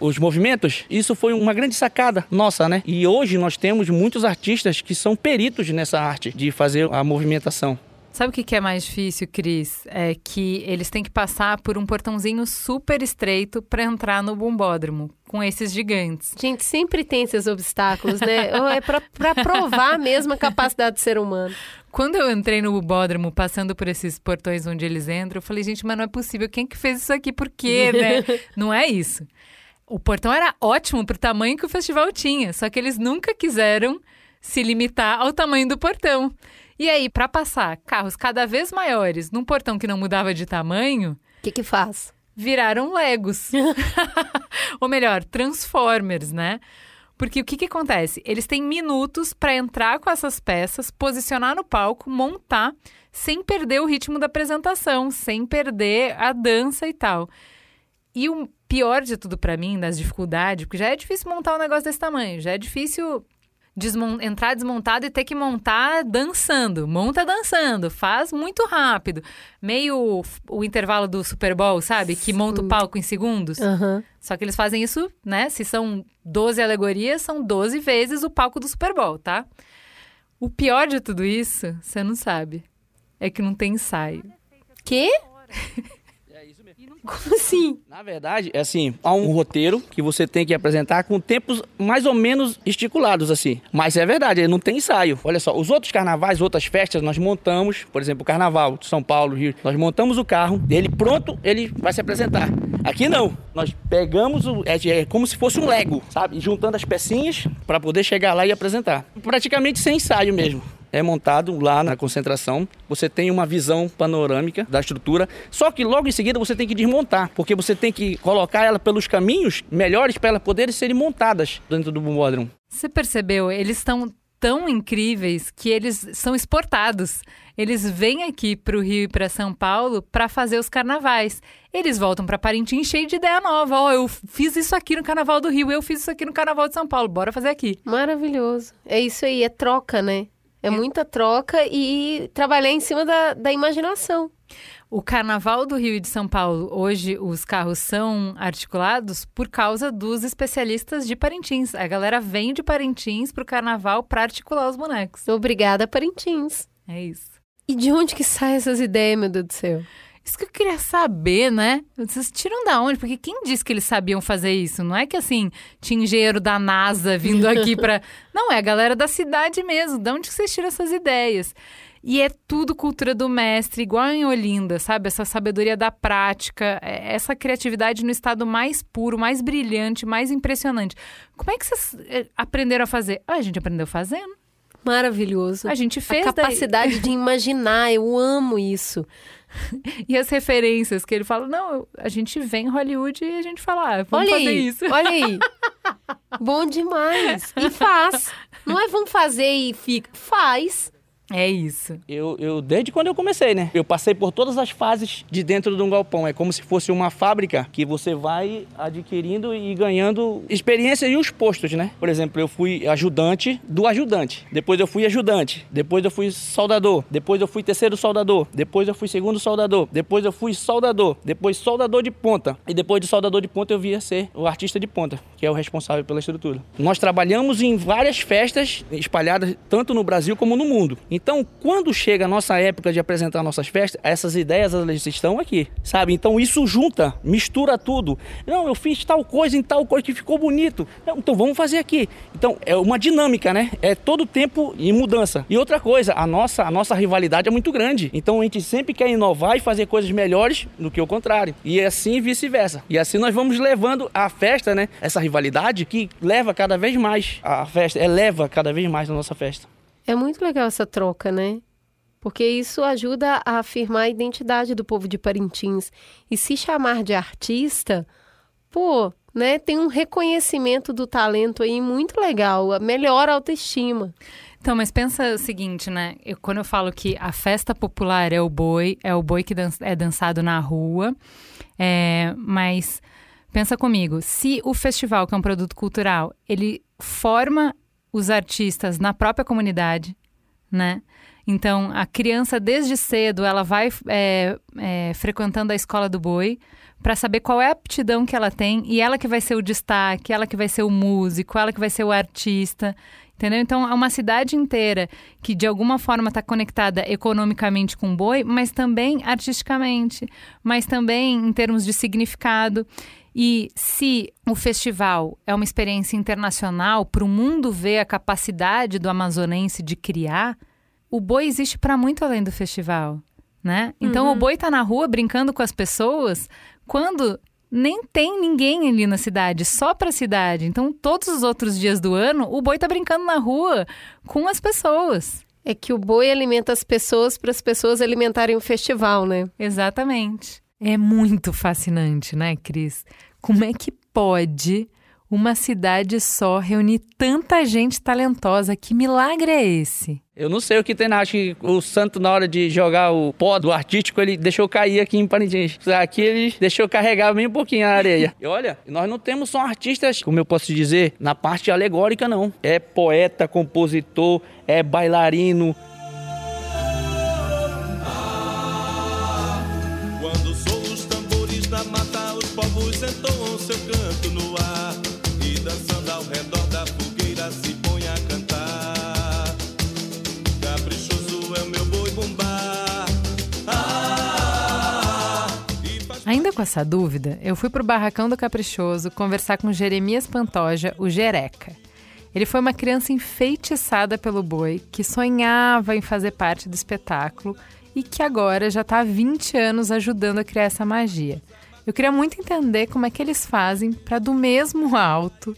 Os movimentos, isso foi uma grande sacada nossa, né? E hoje nós temos muitos artistas que são peritos nessa arte de fazer a movimentação. Sabe o que é mais difícil, Cris? É que eles têm que passar por um portãozinho super estreito para entrar no bombódromo com esses gigantes. Gente, sempre tem esses obstáculos, né? é para provar mesmo a capacidade do ser humano. Quando eu entrei no bombódromo, passando por esses portões onde eles entram, eu falei, gente, mas não é possível. Quem que fez isso aqui? Por quê, né? não é isso. O portão era ótimo pro tamanho que o festival tinha, só que eles nunca quiseram se limitar ao tamanho do portão. E aí, para passar carros cada vez maiores num portão que não mudava de tamanho, o que, que faz? Viraram Legos. Ou melhor, Transformers, né? Porque o que, que acontece? Eles têm minutos para entrar com essas peças, posicionar no palco, montar, sem perder o ritmo da apresentação, sem perder a dança e tal. E o pior de tudo para mim, das dificuldades, porque já é difícil montar um negócio desse tamanho, já é difícil desmon entrar desmontado e ter que montar dançando. Monta dançando, faz muito rápido. Meio o intervalo do Super Bowl, sabe? Que monta o palco em segundos. Uhum. Só que eles fazem isso, né? Se são 12 alegorias, são 12 vezes o palco do Super Bowl, tá? O pior de tudo isso, você não sabe, é que não tem ensaio. Quê? Como assim? Na verdade, é assim, há um roteiro que você tem que apresentar com tempos mais ou menos esticulados, assim. Mas é verdade, não tem ensaio. Olha só, os outros carnavais, outras festas, nós montamos, por exemplo, o carnaval de São Paulo, Rio, nós montamos o carro, ele pronto, ele vai se apresentar. Aqui não. Nós pegamos o. É, é como se fosse um Lego, sabe? Juntando as pecinhas para poder chegar lá e apresentar. Praticamente sem ensaio mesmo é montado lá na concentração. Você tem uma visão panorâmica da estrutura, só que logo em seguida você tem que desmontar, porque você tem que colocar ela pelos caminhos melhores para elas poderem serem montadas dentro do bombódromo. Você percebeu? Eles estão tão incríveis que eles são exportados. Eles vêm aqui para o Rio e para São Paulo para fazer os carnavais. Eles voltam para Parintins cheio de ideia nova. Ó, oh, eu fiz isso aqui no Carnaval do Rio, eu fiz isso aqui no Carnaval de São Paulo. Bora fazer aqui. Maravilhoso. É isso aí, é troca, né? É muita troca e trabalhar em cima da, da imaginação. O Carnaval do Rio e de São Paulo, hoje os carros são articulados por causa dos especialistas de Parintins. A galera vem de Parintins para o Carnaval para articular os bonecos. Obrigada, Parintins. É isso. E de onde que saem essas ideias, meu Deus do céu? Isso que eu queria saber, né? Vocês tiram da onde? Porque quem disse que eles sabiam fazer isso? Não é que assim, tinha engenheiro da NASA vindo aqui para. Não, é a galera da cidade mesmo. De onde vocês tiram essas ideias? E é tudo cultura do mestre, igual em Olinda, sabe? Essa sabedoria da prática, é, essa criatividade no estado mais puro, mais brilhante, mais impressionante. Como é que vocês é, aprenderam a fazer? Ah, a gente aprendeu fazendo. Maravilhoso. A gente fez. A capacidade daí... de imaginar, eu amo isso. e as referências que ele fala, não, a gente vem em Hollywood e a gente fala, ah, vamos olha fazer aí, isso. Olha aí. Bom demais. E faz. Não é vamos fazer e fica. Faz. É isso. Eu, eu, desde quando eu comecei, né? Eu passei por todas as fases de dentro de um galpão. É como se fosse uma fábrica que você vai adquirindo e ganhando experiência e os postos, né? Por exemplo, eu fui ajudante do ajudante. Depois eu fui ajudante. Depois eu fui soldador. Depois eu fui terceiro soldador. Depois eu fui segundo soldador. Depois eu fui soldador. Depois soldador de ponta. E depois de soldador de ponta eu via ser o artista de ponta, que é o responsável pela estrutura. Nós trabalhamos em várias festas espalhadas tanto no Brasil como no mundo. Então, quando chega a nossa época de apresentar nossas festas, essas ideias elas estão aqui, sabe? Então isso junta, mistura tudo. Não, eu fiz tal coisa em tal coisa que ficou bonito. Então vamos fazer aqui. Então é uma dinâmica, né? É todo tempo em mudança. E outra coisa, a nossa, a nossa rivalidade é muito grande. Então a gente sempre quer inovar e fazer coisas melhores do que o contrário. E assim vice-versa. E assim nós vamos levando a festa, né? Essa rivalidade que leva cada vez mais a festa, eleva cada vez mais a nossa festa. É muito legal essa troca, né? Porque isso ajuda a afirmar a identidade do povo de Parintins. E se chamar de artista, pô, né, tem um reconhecimento do talento aí muito legal, melhora a autoestima. Então, mas pensa o seguinte, né? Eu, quando eu falo que a festa popular é o boi, é o boi que dan é dançado na rua, é, mas pensa comigo, se o festival, que é um produto cultural, ele forma os artistas na própria comunidade, né? Então, a criança, desde cedo, ela vai é, é, frequentando a escola do boi para saber qual é a aptidão que ela tem e ela que vai ser o destaque, ela que vai ser o músico, ela que vai ser o artista. Entendeu? Então, é uma cidade inteira que, de alguma forma, está conectada economicamente com o boi, mas também artisticamente, mas também em termos de significado. E se o festival é uma experiência internacional para o mundo ver a capacidade do amazonense de criar, o boi existe para muito além do festival, né? Então uhum. o boi está na rua brincando com as pessoas quando nem tem ninguém ali na cidade, só para a cidade. Então todos os outros dias do ano o boi está brincando na rua com as pessoas. É que o boi alimenta as pessoas para as pessoas alimentarem o festival, né? Exatamente. É muito fascinante, né, Cris? Como é que pode uma cidade só reunir tanta gente talentosa? Que milagre é esse? Eu não sei o que tem, acho que o Santo, na hora de jogar o pó do artístico, ele deixou cair aqui em Parintins. Aqui ele deixou carregar bem um pouquinho a areia. E olha, nós não temos só artistas, como eu posso dizer, na parte alegórica, não. É poeta, compositor, é bailarino, Ainda com essa dúvida, eu fui pro Barracão do Caprichoso conversar com Jeremias Pantoja, o Jereca. Ele foi uma criança enfeitiçada pelo boi, que sonhava em fazer parte do espetáculo e que agora já está há 20 anos ajudando a criar essa magia. Eu queria muito entender como é que eles fazem para, do mesmo alto,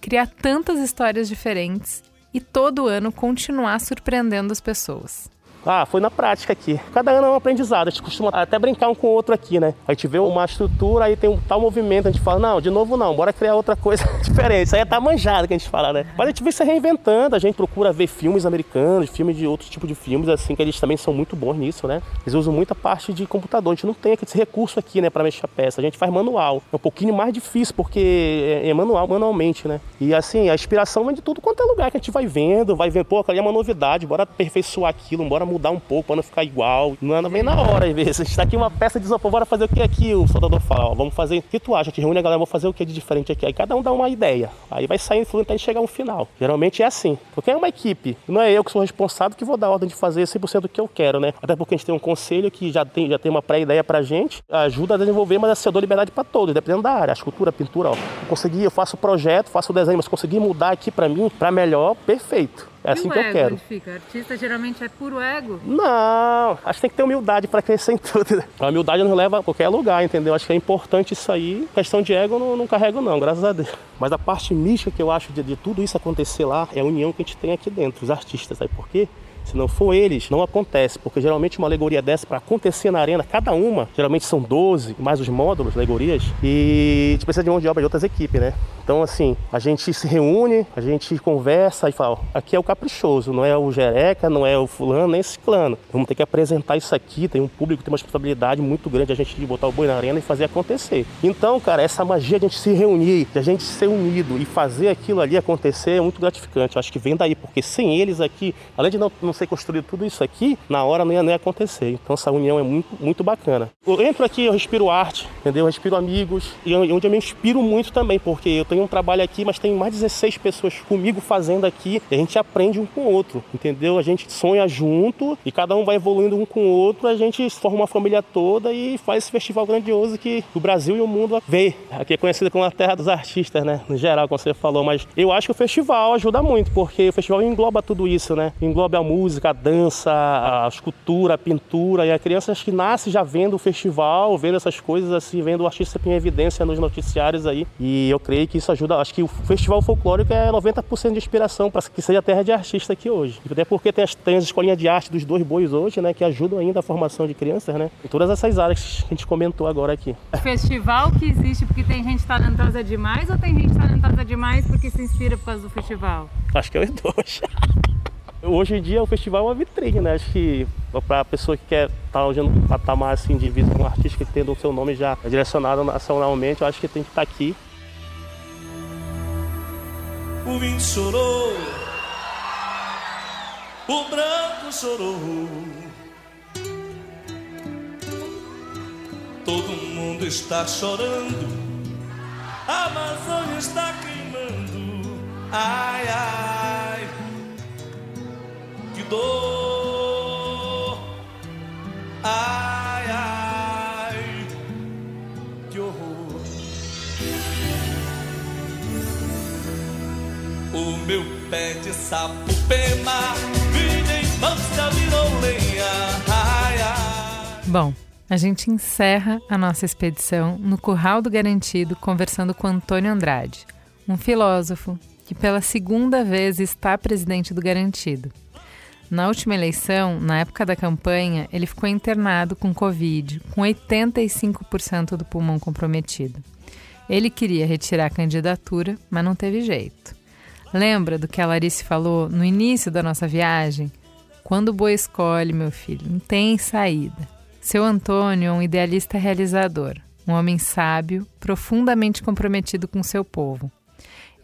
criar tantas histórias diferentes e todo ano continuar surpreendendo as pessoas. Ah, foi na prática aqui. Cada ano é um aprendizado. A gente costuma até brincar um com o outro aqui, né? A gente vê uma estrutura, aí tem um tal movimento, a gente fala, não, de novo não, bora criar outra coisa diferente. Isso aí é tá manjado que a gente fala, né? Mas a gente vem se reinventando, a gente procura ver filmes americanos, filmes de outros tipos de filmes, assim, que eles também são muito bons nisso, né? Eles usam muita parte de computador. A gente não tem aquele recurso aqui, né, pra mexer a peça. A gente faz manual. É um pouquinho mais difícil, porque é, é manual, manualmente, né? E assim, a inspiração vem de tudo quanto é lugar que a gente vai vendo, vai vendo, pô, ali é uma novidade, bora aperfeiçoar aquilo, bora mudar um pouco para não ficar igual. Não anda bem na hora, às vezes. A gente tá aqui uma peça de isopor, bora fazer o que aqui? O soldador fala, ó, vamos fazer ritual. A gente reúne a galera, vamos fazer o que de diferente aqui. Aí cada um dá uma ideia. Aí vai saindo fluindo até chegar um final. Geralmente é assim. Porque é uma equipe. Não é eu que sou responsável que vou dar ordem de fazer 100% do que eu quero, né? Até porque a gente tem um conselho que já tem, já tem uma pré-ideia pra gente, ajuda a desenvolver, mas assim, eu dou liberdade para todos, dependendo da área. A escultura, a pintura, ó. Eu consegui, eu faço o projeto, faço o desenho, mas consegui mudar aqui para mim, para melhor, perfeito. É assim que eu quero. Onde fica? Artista geralmente é puro ego? Não, acho que tem que ter humildade para crescer em tudo. A humildade nos leva a qualquer lugar, entendeu? Acho que é importante isso aí. Questão de ego eu não, não carrego, não, graças a Deus. Mas a parte mística que eu acho de, de tudo isso acontecer lá é a união que a gente tem aqui dentro, os artistas. Sabe por quê? Se não for eles, não acontece, porque geralmente uma alegoria dessa para acontecer na arena, cada uma, geralmente são 12, mais os módulos, alegorias, e a gente precisa de mão de obra de outras equipes, né? Então, assim, a gente se reúne, a gente conversa e fala: aqui é o caprichoso, não é o jereca, não é o fulano, nem esse clano. Vamos ter que apresentar isso aqui. Tem um público, tem uma responsabilidade muito grande a gente de botar o boi na arena e fazer acontecer. Então, cara, essa magia de a gente se reunir, de a gente ser unido e fazer aquilo ali acontecer é muito gratificante. Eu acho que vem daí, porque sem eles aqui, além de não, não ser construído tudo isso aqui, na hora não ia nem acontecer. Então, essa união é muito, muito bacana. Eu entro aqui, eu respiro arte, entendeu? Eu respiro amigos e onde eu me inspiro muito também, porque eu tenho um trabalho aqui, mas tem mais de 16 pessoas comigo fazendo aqui e a gente aprende um com o outro, entendeu? A gente sonha junto e cada um vai evoluindo um com o outro, a gente forma uma família toda e faz esse festival grandioso que o Brasil e o mundo vê. Aqui é conhecido como a terra dos artistas, né? No geral, como você falou, mas eu acho que o festival ajuda muito, porque o festival engloba tudo isso, né? Engloba a música, a dança, a escultura, a pintura e a criança que nasce já vendo o festival, vendo essas coisas assim, vendo o artista em evidência nos noticiários aí. E eu creio que isso ajuda, acho que o festival folclórico é 90% de inspiração para que seja a terra de artista aqui hoje. Até porque tem as, tem as escolinhas de arte dos dois bois hoje, né, que ajudam ainda a formação de crianças, né? Em todas essas áreas que a gente comentou agora aqui. Festival que existe porque tem gente talentosa demais ou tem gente talentosa demais porque se inspira por causa do festival? Acho que é os dois. Hoje em dia o festival é uma vitrine, né? Acho que para a pessoa que quer estar tá um patamar assim, de um artista que tendo o seu nome já direcionado nacionalmente, eu acho que tem que estar tá aqui. O vinho chorou, o branco chorou. Todo mundo está chorando, a Amazônia está queimando. Ai, ai, que dor. Ai, ai, que horror. O meu pé de sapo pema, em mancha virou lenha. Ai, ai. Bom, a gente encerra a nossa expedição no Curral do Garantido conversando com Antônio Andrade, um filósofo que pela segunda vez está presidente do Garantido. Na última eleição, na época da campanha, ele ficou internado com Covid, com 85% do pulmão comprometido. Ele queria retirar a candidatura, mas não teve jeito. Lembra do que a Larice falou no início da nossa viagem? Quando o boi escolhe, meu filho, não tem saída. Seu Antônio é um idealista realizador, um homem sábio, profundamente comprometido com seu povo.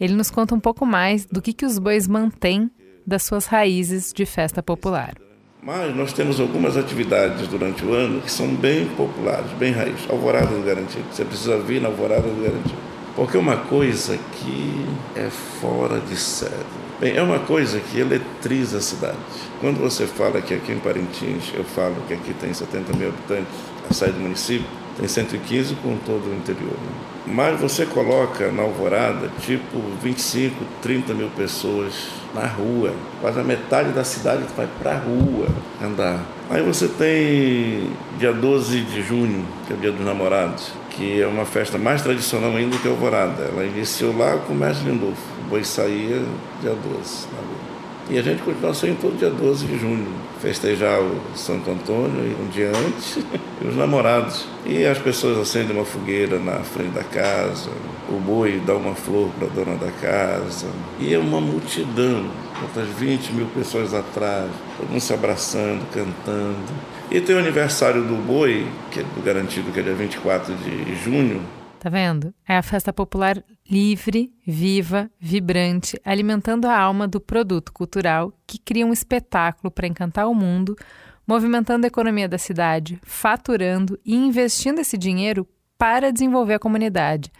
Ele nos conta um pouco mais do que, que os bois mantêm das suas raízes de festa popular. Mas nós temos algumas atividades durante o ano que são bem populares, bem raiz. Alvorada do Garantido. Você precisa vir na Alvorada do Garantido. Porque é uma coisa que é fora de série. Bem, é uma coisa que eletriza a cidade. Quando você fala que aqui em Parintins, eu falo que aqui tem 70 mil habitantes, a saída do município, tem 115 com todo o interior. Né? Mas você coloca na Alvorada, tipo, 25, 30 mil pessoas na rua. Quase a metade da cidade vai para a rua andar. Aí você tem dia 12 de junho, que é o dia dos namorados, que é uma festa mais tradicional ainda que a Alvorada. Ela iniciou lá com o Mestre Lindolfo boi saía dia 12 na rua. E a gente continua saindo todo dia 12 de junho, festejar o Santo Antônio um dia antes, e os namorados. E as pessoas acendem uma fogueira na frente da casa, o boi dá uma flor para a dona da casa. E é uma multidão, outras 20 mil pessoas atrás, todo mundo se abraçando, cantando. E tem o aniversário do boi, que é do garantido, que é dia 24 de junho, Tá vendo? É a festa popular livre, viva, vibrante, alimentando a alma do produto cultural que cria um espetáculo para encantar o mundo, movimentando a economia da cidade, faturando e investindo esse dinheiro para desenvolver a comunidade,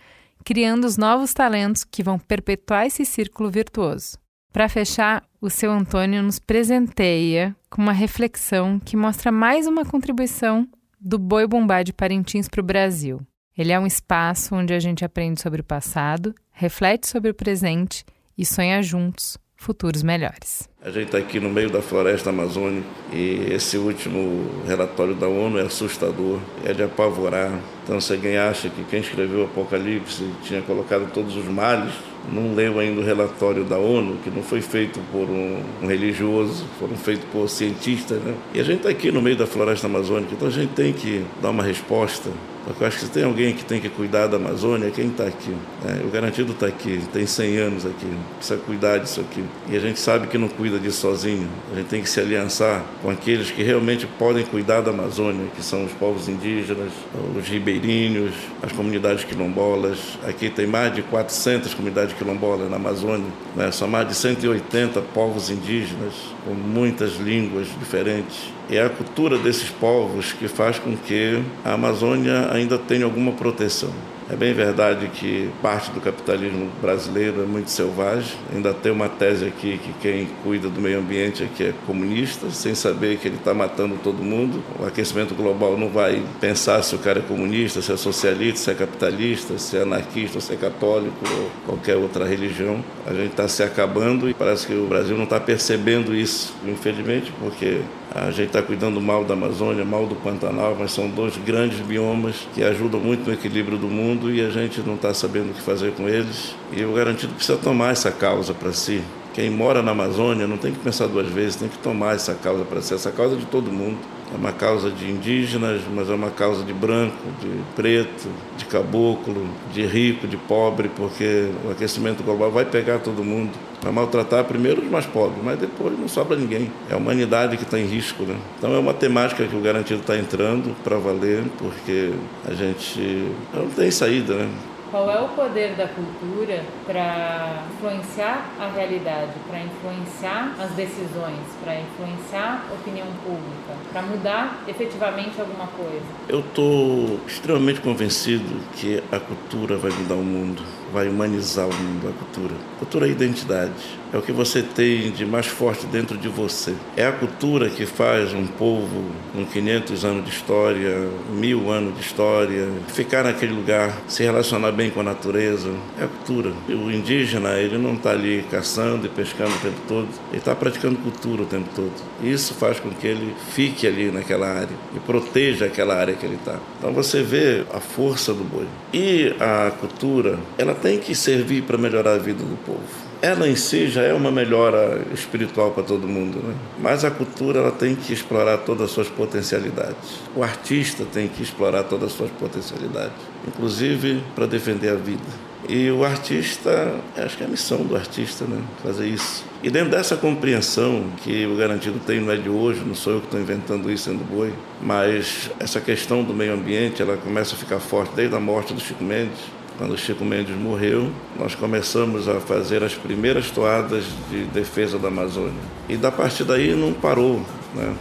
criando os novos talentos que vão perpetuar esse círculo virtuoso. Para fechar, o seu Antônio nos presenteia com uma reflexão que mostra mais uma contribuição do boi bumbá de Parintins para o Brasil. Ele é um espaço onde a gente aprende sobre o passado, reflete sobre o presente e sonha juntos futuros melhores. A gente está aqui no meio da floresta amazônica e esse último relatório da ONU é assustador, é de apavorar. Então, se alguém acha que quem escreveu o Apocalipse tinha colocado todos os males, não leu ainda o relatório da ONU, que não foi feito por um, religioso, foram feitos por cientistas. Né? E a gente está aqui no meio da floresta amazônica, então a gente tem que dar uma resposta Porque eu acho que se tem alguém que tem que cuidar da Amazônia, é quem está aqui. Né? O Garantido está aqui, tem 100 anos aqui, precisa cuidar disso aqui. E a gente sabe que não cuida disso sozinho. A gente tem que se aliançar com aqueles que realmente podem cuidar da Amazônia, que são os povos indígenas, os ribeirinhos, as comunidades quilombolas. Aqui tem mais de 400 comunidades quilombolas na Amazônia, né? são mais de 180 povos indígenas, com muitas línguas diferentes. É a cultura desses povos que faz com que a Amazônia ainda tenha alguma proteção. É bem verdade que parte do capitalismo brasileiro é muito selvagem. Ainda tem uma tese aqui que quem cuida do meio ambiente aqui é comunista, sem saber que ele está matando todo mundo. O aquecimento global não vai pensar se o cara é comunista, se é socialista, se é capitalista, se é anarquista, se é católico ou qualquer outra religião. A gente está se acabando e parece que o Brasil não está percebendo isso, infelizmente, porque a gente está cuidando mal da Amazônia, mal do Pantanal, mas são dois grandes biomas que ajudam muito no equilíbrio do mundo e a gente não está sabendo o que fazer com eles. E o garantido precisa tomar essa causa para si. Quem mora na Amazônia não tem que pensar duas vezes, tem que tomar essa causa para si. Essa causa é de todo mundo. É uma causa de indígenas, mas é uma causa de branco, de preto, de caboclo, de rico, de pobre, porque o aquecimento global vai pegar todo mundo. Vai maltratar primeiro os mais pobres, mas depois não sobra ninguém. É a humanidade que está em risco. Né? Então é uma temática que o Garantido está entrando para valer, porque a gente não tem saída. Né? Qual é o poder da cultura para influenciar a realidade, para influenciar as decisões, para influenciar a opinião pública, para mudar efetivamente alguma coisa? Eu estou extremamente convencido que a cultura vai mudar o mundo vai humanizar o mundo, a cultura. Cultura é identidade, é o que você tem de mais forte dentro de você. É a cultura que faz um povo com 500 anos de história, mil anos de história, ficar naquele lugar, se relacionar bem com a natureza. É a cultura. O indígena, ele não está ali caçando e pescando o tempo todo, ele está praticando cultura o tempo todo. Isso faz com que ele fique ali naquela área e proteja aquela área que ele está. Então você vê a força do boi. E a cultura, ela tem que servir para melhorar a vida do povo. Ela em si já é uma melhora espiritual para todo mundo, né? mas a cultura ela tem que explorar todas as suas potencialidades. O artista tem que explorar todas as suas potencialidades, inclusive para defender a vida. E o artista, acho que é a missão do artista, né? Fazer isso. E dentro dessa compreensão que o Garantido tem não é de hoje, não sou eu que estou inventando isso sendo boi, mas essa questão do meio ambiente, ela começa a ficar forte desde a morte do Chico Mendes, quando o Chico Mendes morreu, nós começamos a fazer as primeiras toadas de defesa da Amazônia. E da partir daí não parou. Né?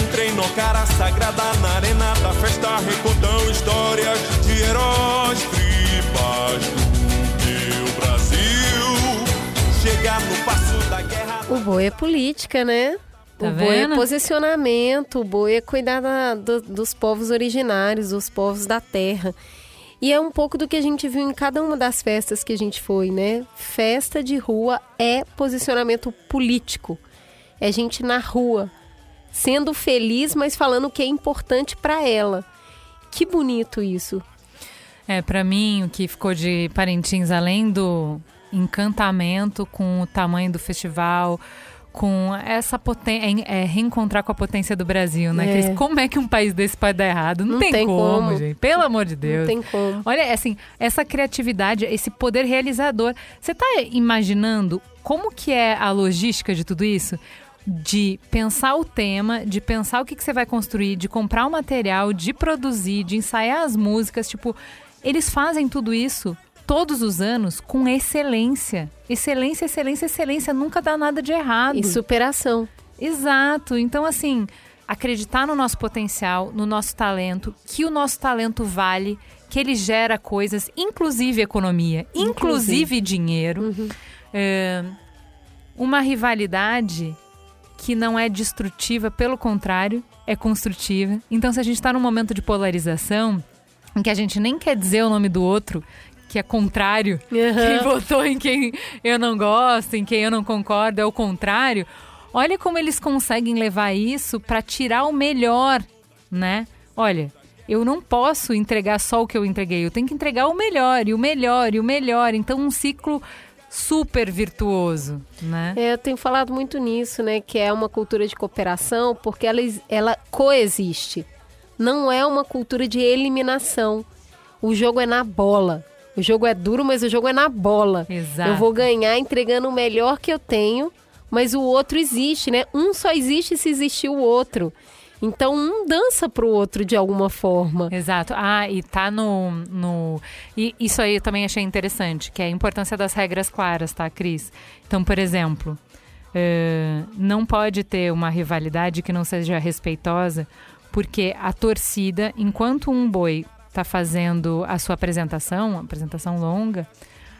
Entrei no cara sagrada na arena da festa, recordam histórias de heróis, tripas do meu Brasil. Chegar no passo da guerra. O boi é política, né? Tá o boi é vendo? posicionamento, o boi é cuidar da- do- dos povos originários, dos povos da terra. E é um pouco do que a gente viu em cada uma das festas que a gente foi, né? Festa de rua é posicionamento político. É gente na rua, sendo feliz, mas falando o que é importante para ela. Que bonito isso. É, pra mim, o que ficou de Parintins, além do encantamento com o tamanho do festival, com essa potência, é, reencontrar com a potência do Brasil, né, É. Cris? Como é que um país desse pode dar errado? Não, Não tem, tem como, como. gente. Pelo amor de Deus. Não tem como. Olha, assim, essa criatividade, esse poder realizador. Você tá imaginando como que é a logística de tudo isso? De pensar o tema, de pensar o que, que você vai construir, de comprar o material, de produzir, de ensaiar as músicas. Tipo, eles fazem tudo isso todos os anos com excelência. Excelência, excelência, excelência. Nunca dá nada de errado. E superação. Exato. Então, assim, acreditar no nosso potencial, no nosso talento, que o nosso talento vale, que ele gera coisas, inclusive economia, inclusive, Inclusive. dinheiro. É, uma rivalidade que não é destrutiva, pelo contrário, é construtiva. Então, se a gente está num momento de polarização, em que a gente nem quer dizer o nome do outro, que é contrário, quem votou em quem eu não gosto, em quem eu não concordo, é o contrário. Olha como eles conseguem levar isso para tirar o melhor, né? Olha, eu não posso entregar só o que eu entreguei, eu tenho que entregar o melhor, e o melhor, e o melhor. Então, um ciclo super virtuoso, né? É, eu tenho falado muito nisso, né? Que é uma cultura de cooperação, porque ela, ela coexiste. Não é uma cultura de eliminação. O jogo é na bola. O jogo é duro, mas o jogo é na bola. Exato. Eu vou ganhar entregando o melhor que eu tenho, mas o outro existe, né? Um só existe se existir o outro. Então um dança pro outro de alguma forma. Exato. Ah, e tá no. no... E isso aí eu também achei interessante, que é a importância das regras claras, tá, Cris? Então, por exemplo, uh, não pode ter uma rivalidade que não seja respeitosa, porque a torcida, enquanto um boi tá fazendo a sua apresentação, uma apresentação longa,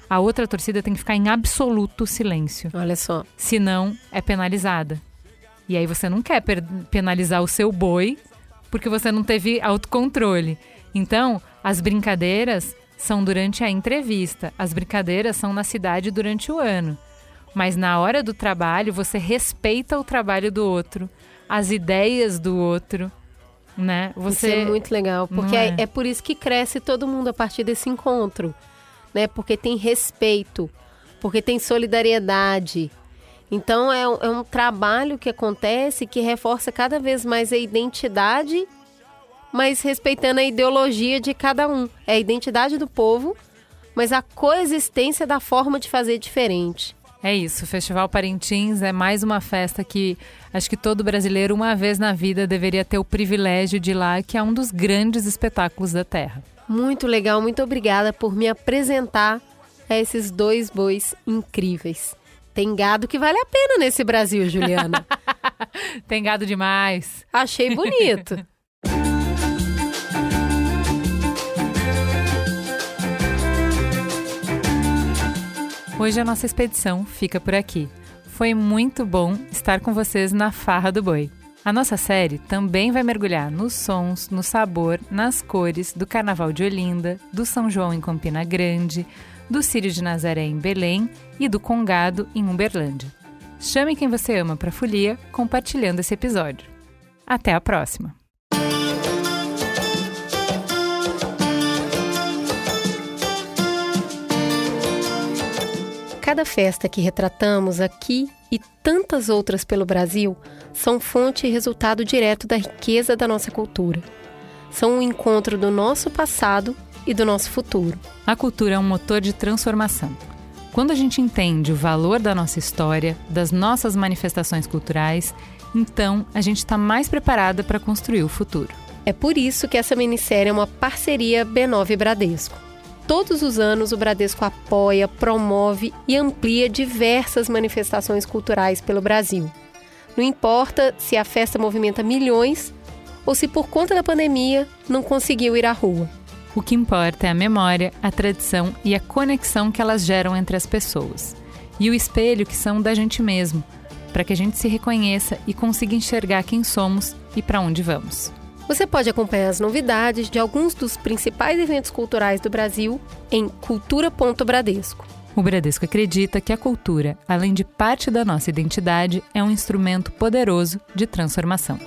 a outra torcida tem que ficar em absoluto silêncio. Olha só. Senão é penalizada. E aí você não quer penalizar o seu boi porque você não teve autocontrole. Então, as brincadeiras são durante a entrevista, as brincadeiras são na cidade durante o ano. Mas na hora do trabalho, você respeita o trabalho do outro, as ideias do outro, né? Você... Isso é muito legal, porque é? é? é por isso que cresce todo mundo a partir desse encontro, né? Porque tem respeito, porque tem solidariedade, então é, é um trabalho que acontece que reforça cada vez mais a identidade, mas respeitando a ideologia de cada um. É a identidade do povo, mas a coexistência da forma de fazer diferente. É isso, o Festival Parintins é mais uma festa que acho que todo brasileiro, uma vez na vida, deveria ter o privilégio de ir lá, que é um dos grandes espetáculos da Terra. Muito legal, muito obrigada por me apresentar a esses dois bois incríveis. Tem gado que vale a pena nesse Brasil, Juliana. Tem gado demais. Achei bonito. Hoje a nossa expedição fica por aqui. Foi muito bom estar com vocês na Farra do Boi. A nossa série também vai mergulhar nos sons, no sabor, nas cores do Carnaval de Olinda, do São João em Campina Grande, do Círio de Nazaré em Belém e do Congado em Uberlândia. Chame quem você ama para folia compartilhando esse episódio. Até a próxima! Cada festa que retratamos aqui e tantas outras pelo Brasil são fonte e resultado direto da riqueza da nossa cultura. São um encontro do nosso passado e do nosso futuro. A cultura é um motor de transformação. Quando a gente entende o valor da nossa história, das nossas manifestações culturais, então a gente está mais preparada para construir o futuro. É por isso que essa minissérie é uma parceria B9 Bradesco. Todos os anos, o Bradesco apoia, promove e amplia diversas manifestações culturais pelo Brasil. Não importa se a festa movimenta milhões ou se, por conta da pandemia, não conseguiu ir à rua. O que importa é a memória, a tradição e a conexão que elas geram entre as pessoas. E o espelho que são da gente mesmo, para que a gente se reconheça e consiga enxergar quem somos e para onde vamos. Você pode acompanhar as novidades de alguns dos principais eventos culturais do Brasil em cultura.bradesco. O Bradesco acredita que a cultura, além de parte da nossa identidade, é um instrumento poderoso de transformação.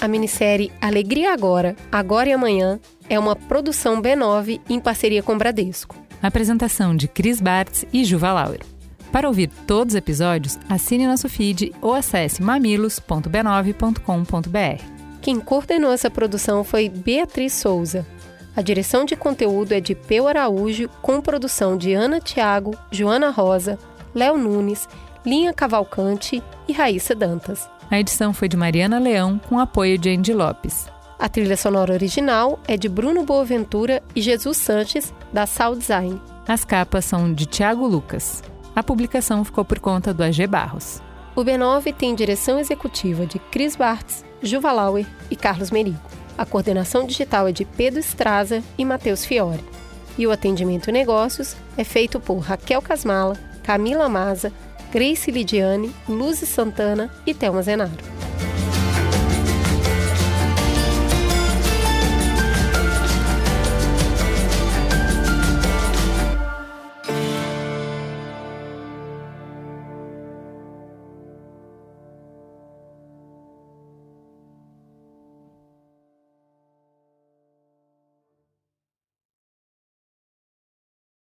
A minissérie Alegria Agora, Agora e Amanhã é uma produção B9 em parceria com Bradesco. Apresentação de Cris Bartz e Juva Lauer. Para ouvir todos os episódios, assine nosso feed ou acesse mamilos.b9.com.br. Quem coordenou essa produção foi Beatriz Souza. A direção de conteúdo é de Peu Araújo, com produção de Ana Tiago, Joana Rosa, Léo Nunes, Linha Cavalcante e Raíssa Dantas. A edição foi de Mariana Leão, com apoio de Andy Lopes. A trilha sonora original é de Bruno Boaventura e Jesus Sanches, da Sound Design. As capas são de Tiago Lucas. A publicação ficou por conta do AG Barros. O B9 tem direção executiva de Cris Bartz, Juva Lauer e Carlos Merigo. A coordenação digital é de Pedro Estraza e Matheus Fiore. E o atendimento negócios é feito por Raquel Casmala, Camila Maza, Grace Lidiane, Luzi Santana e Thelma Zenaro.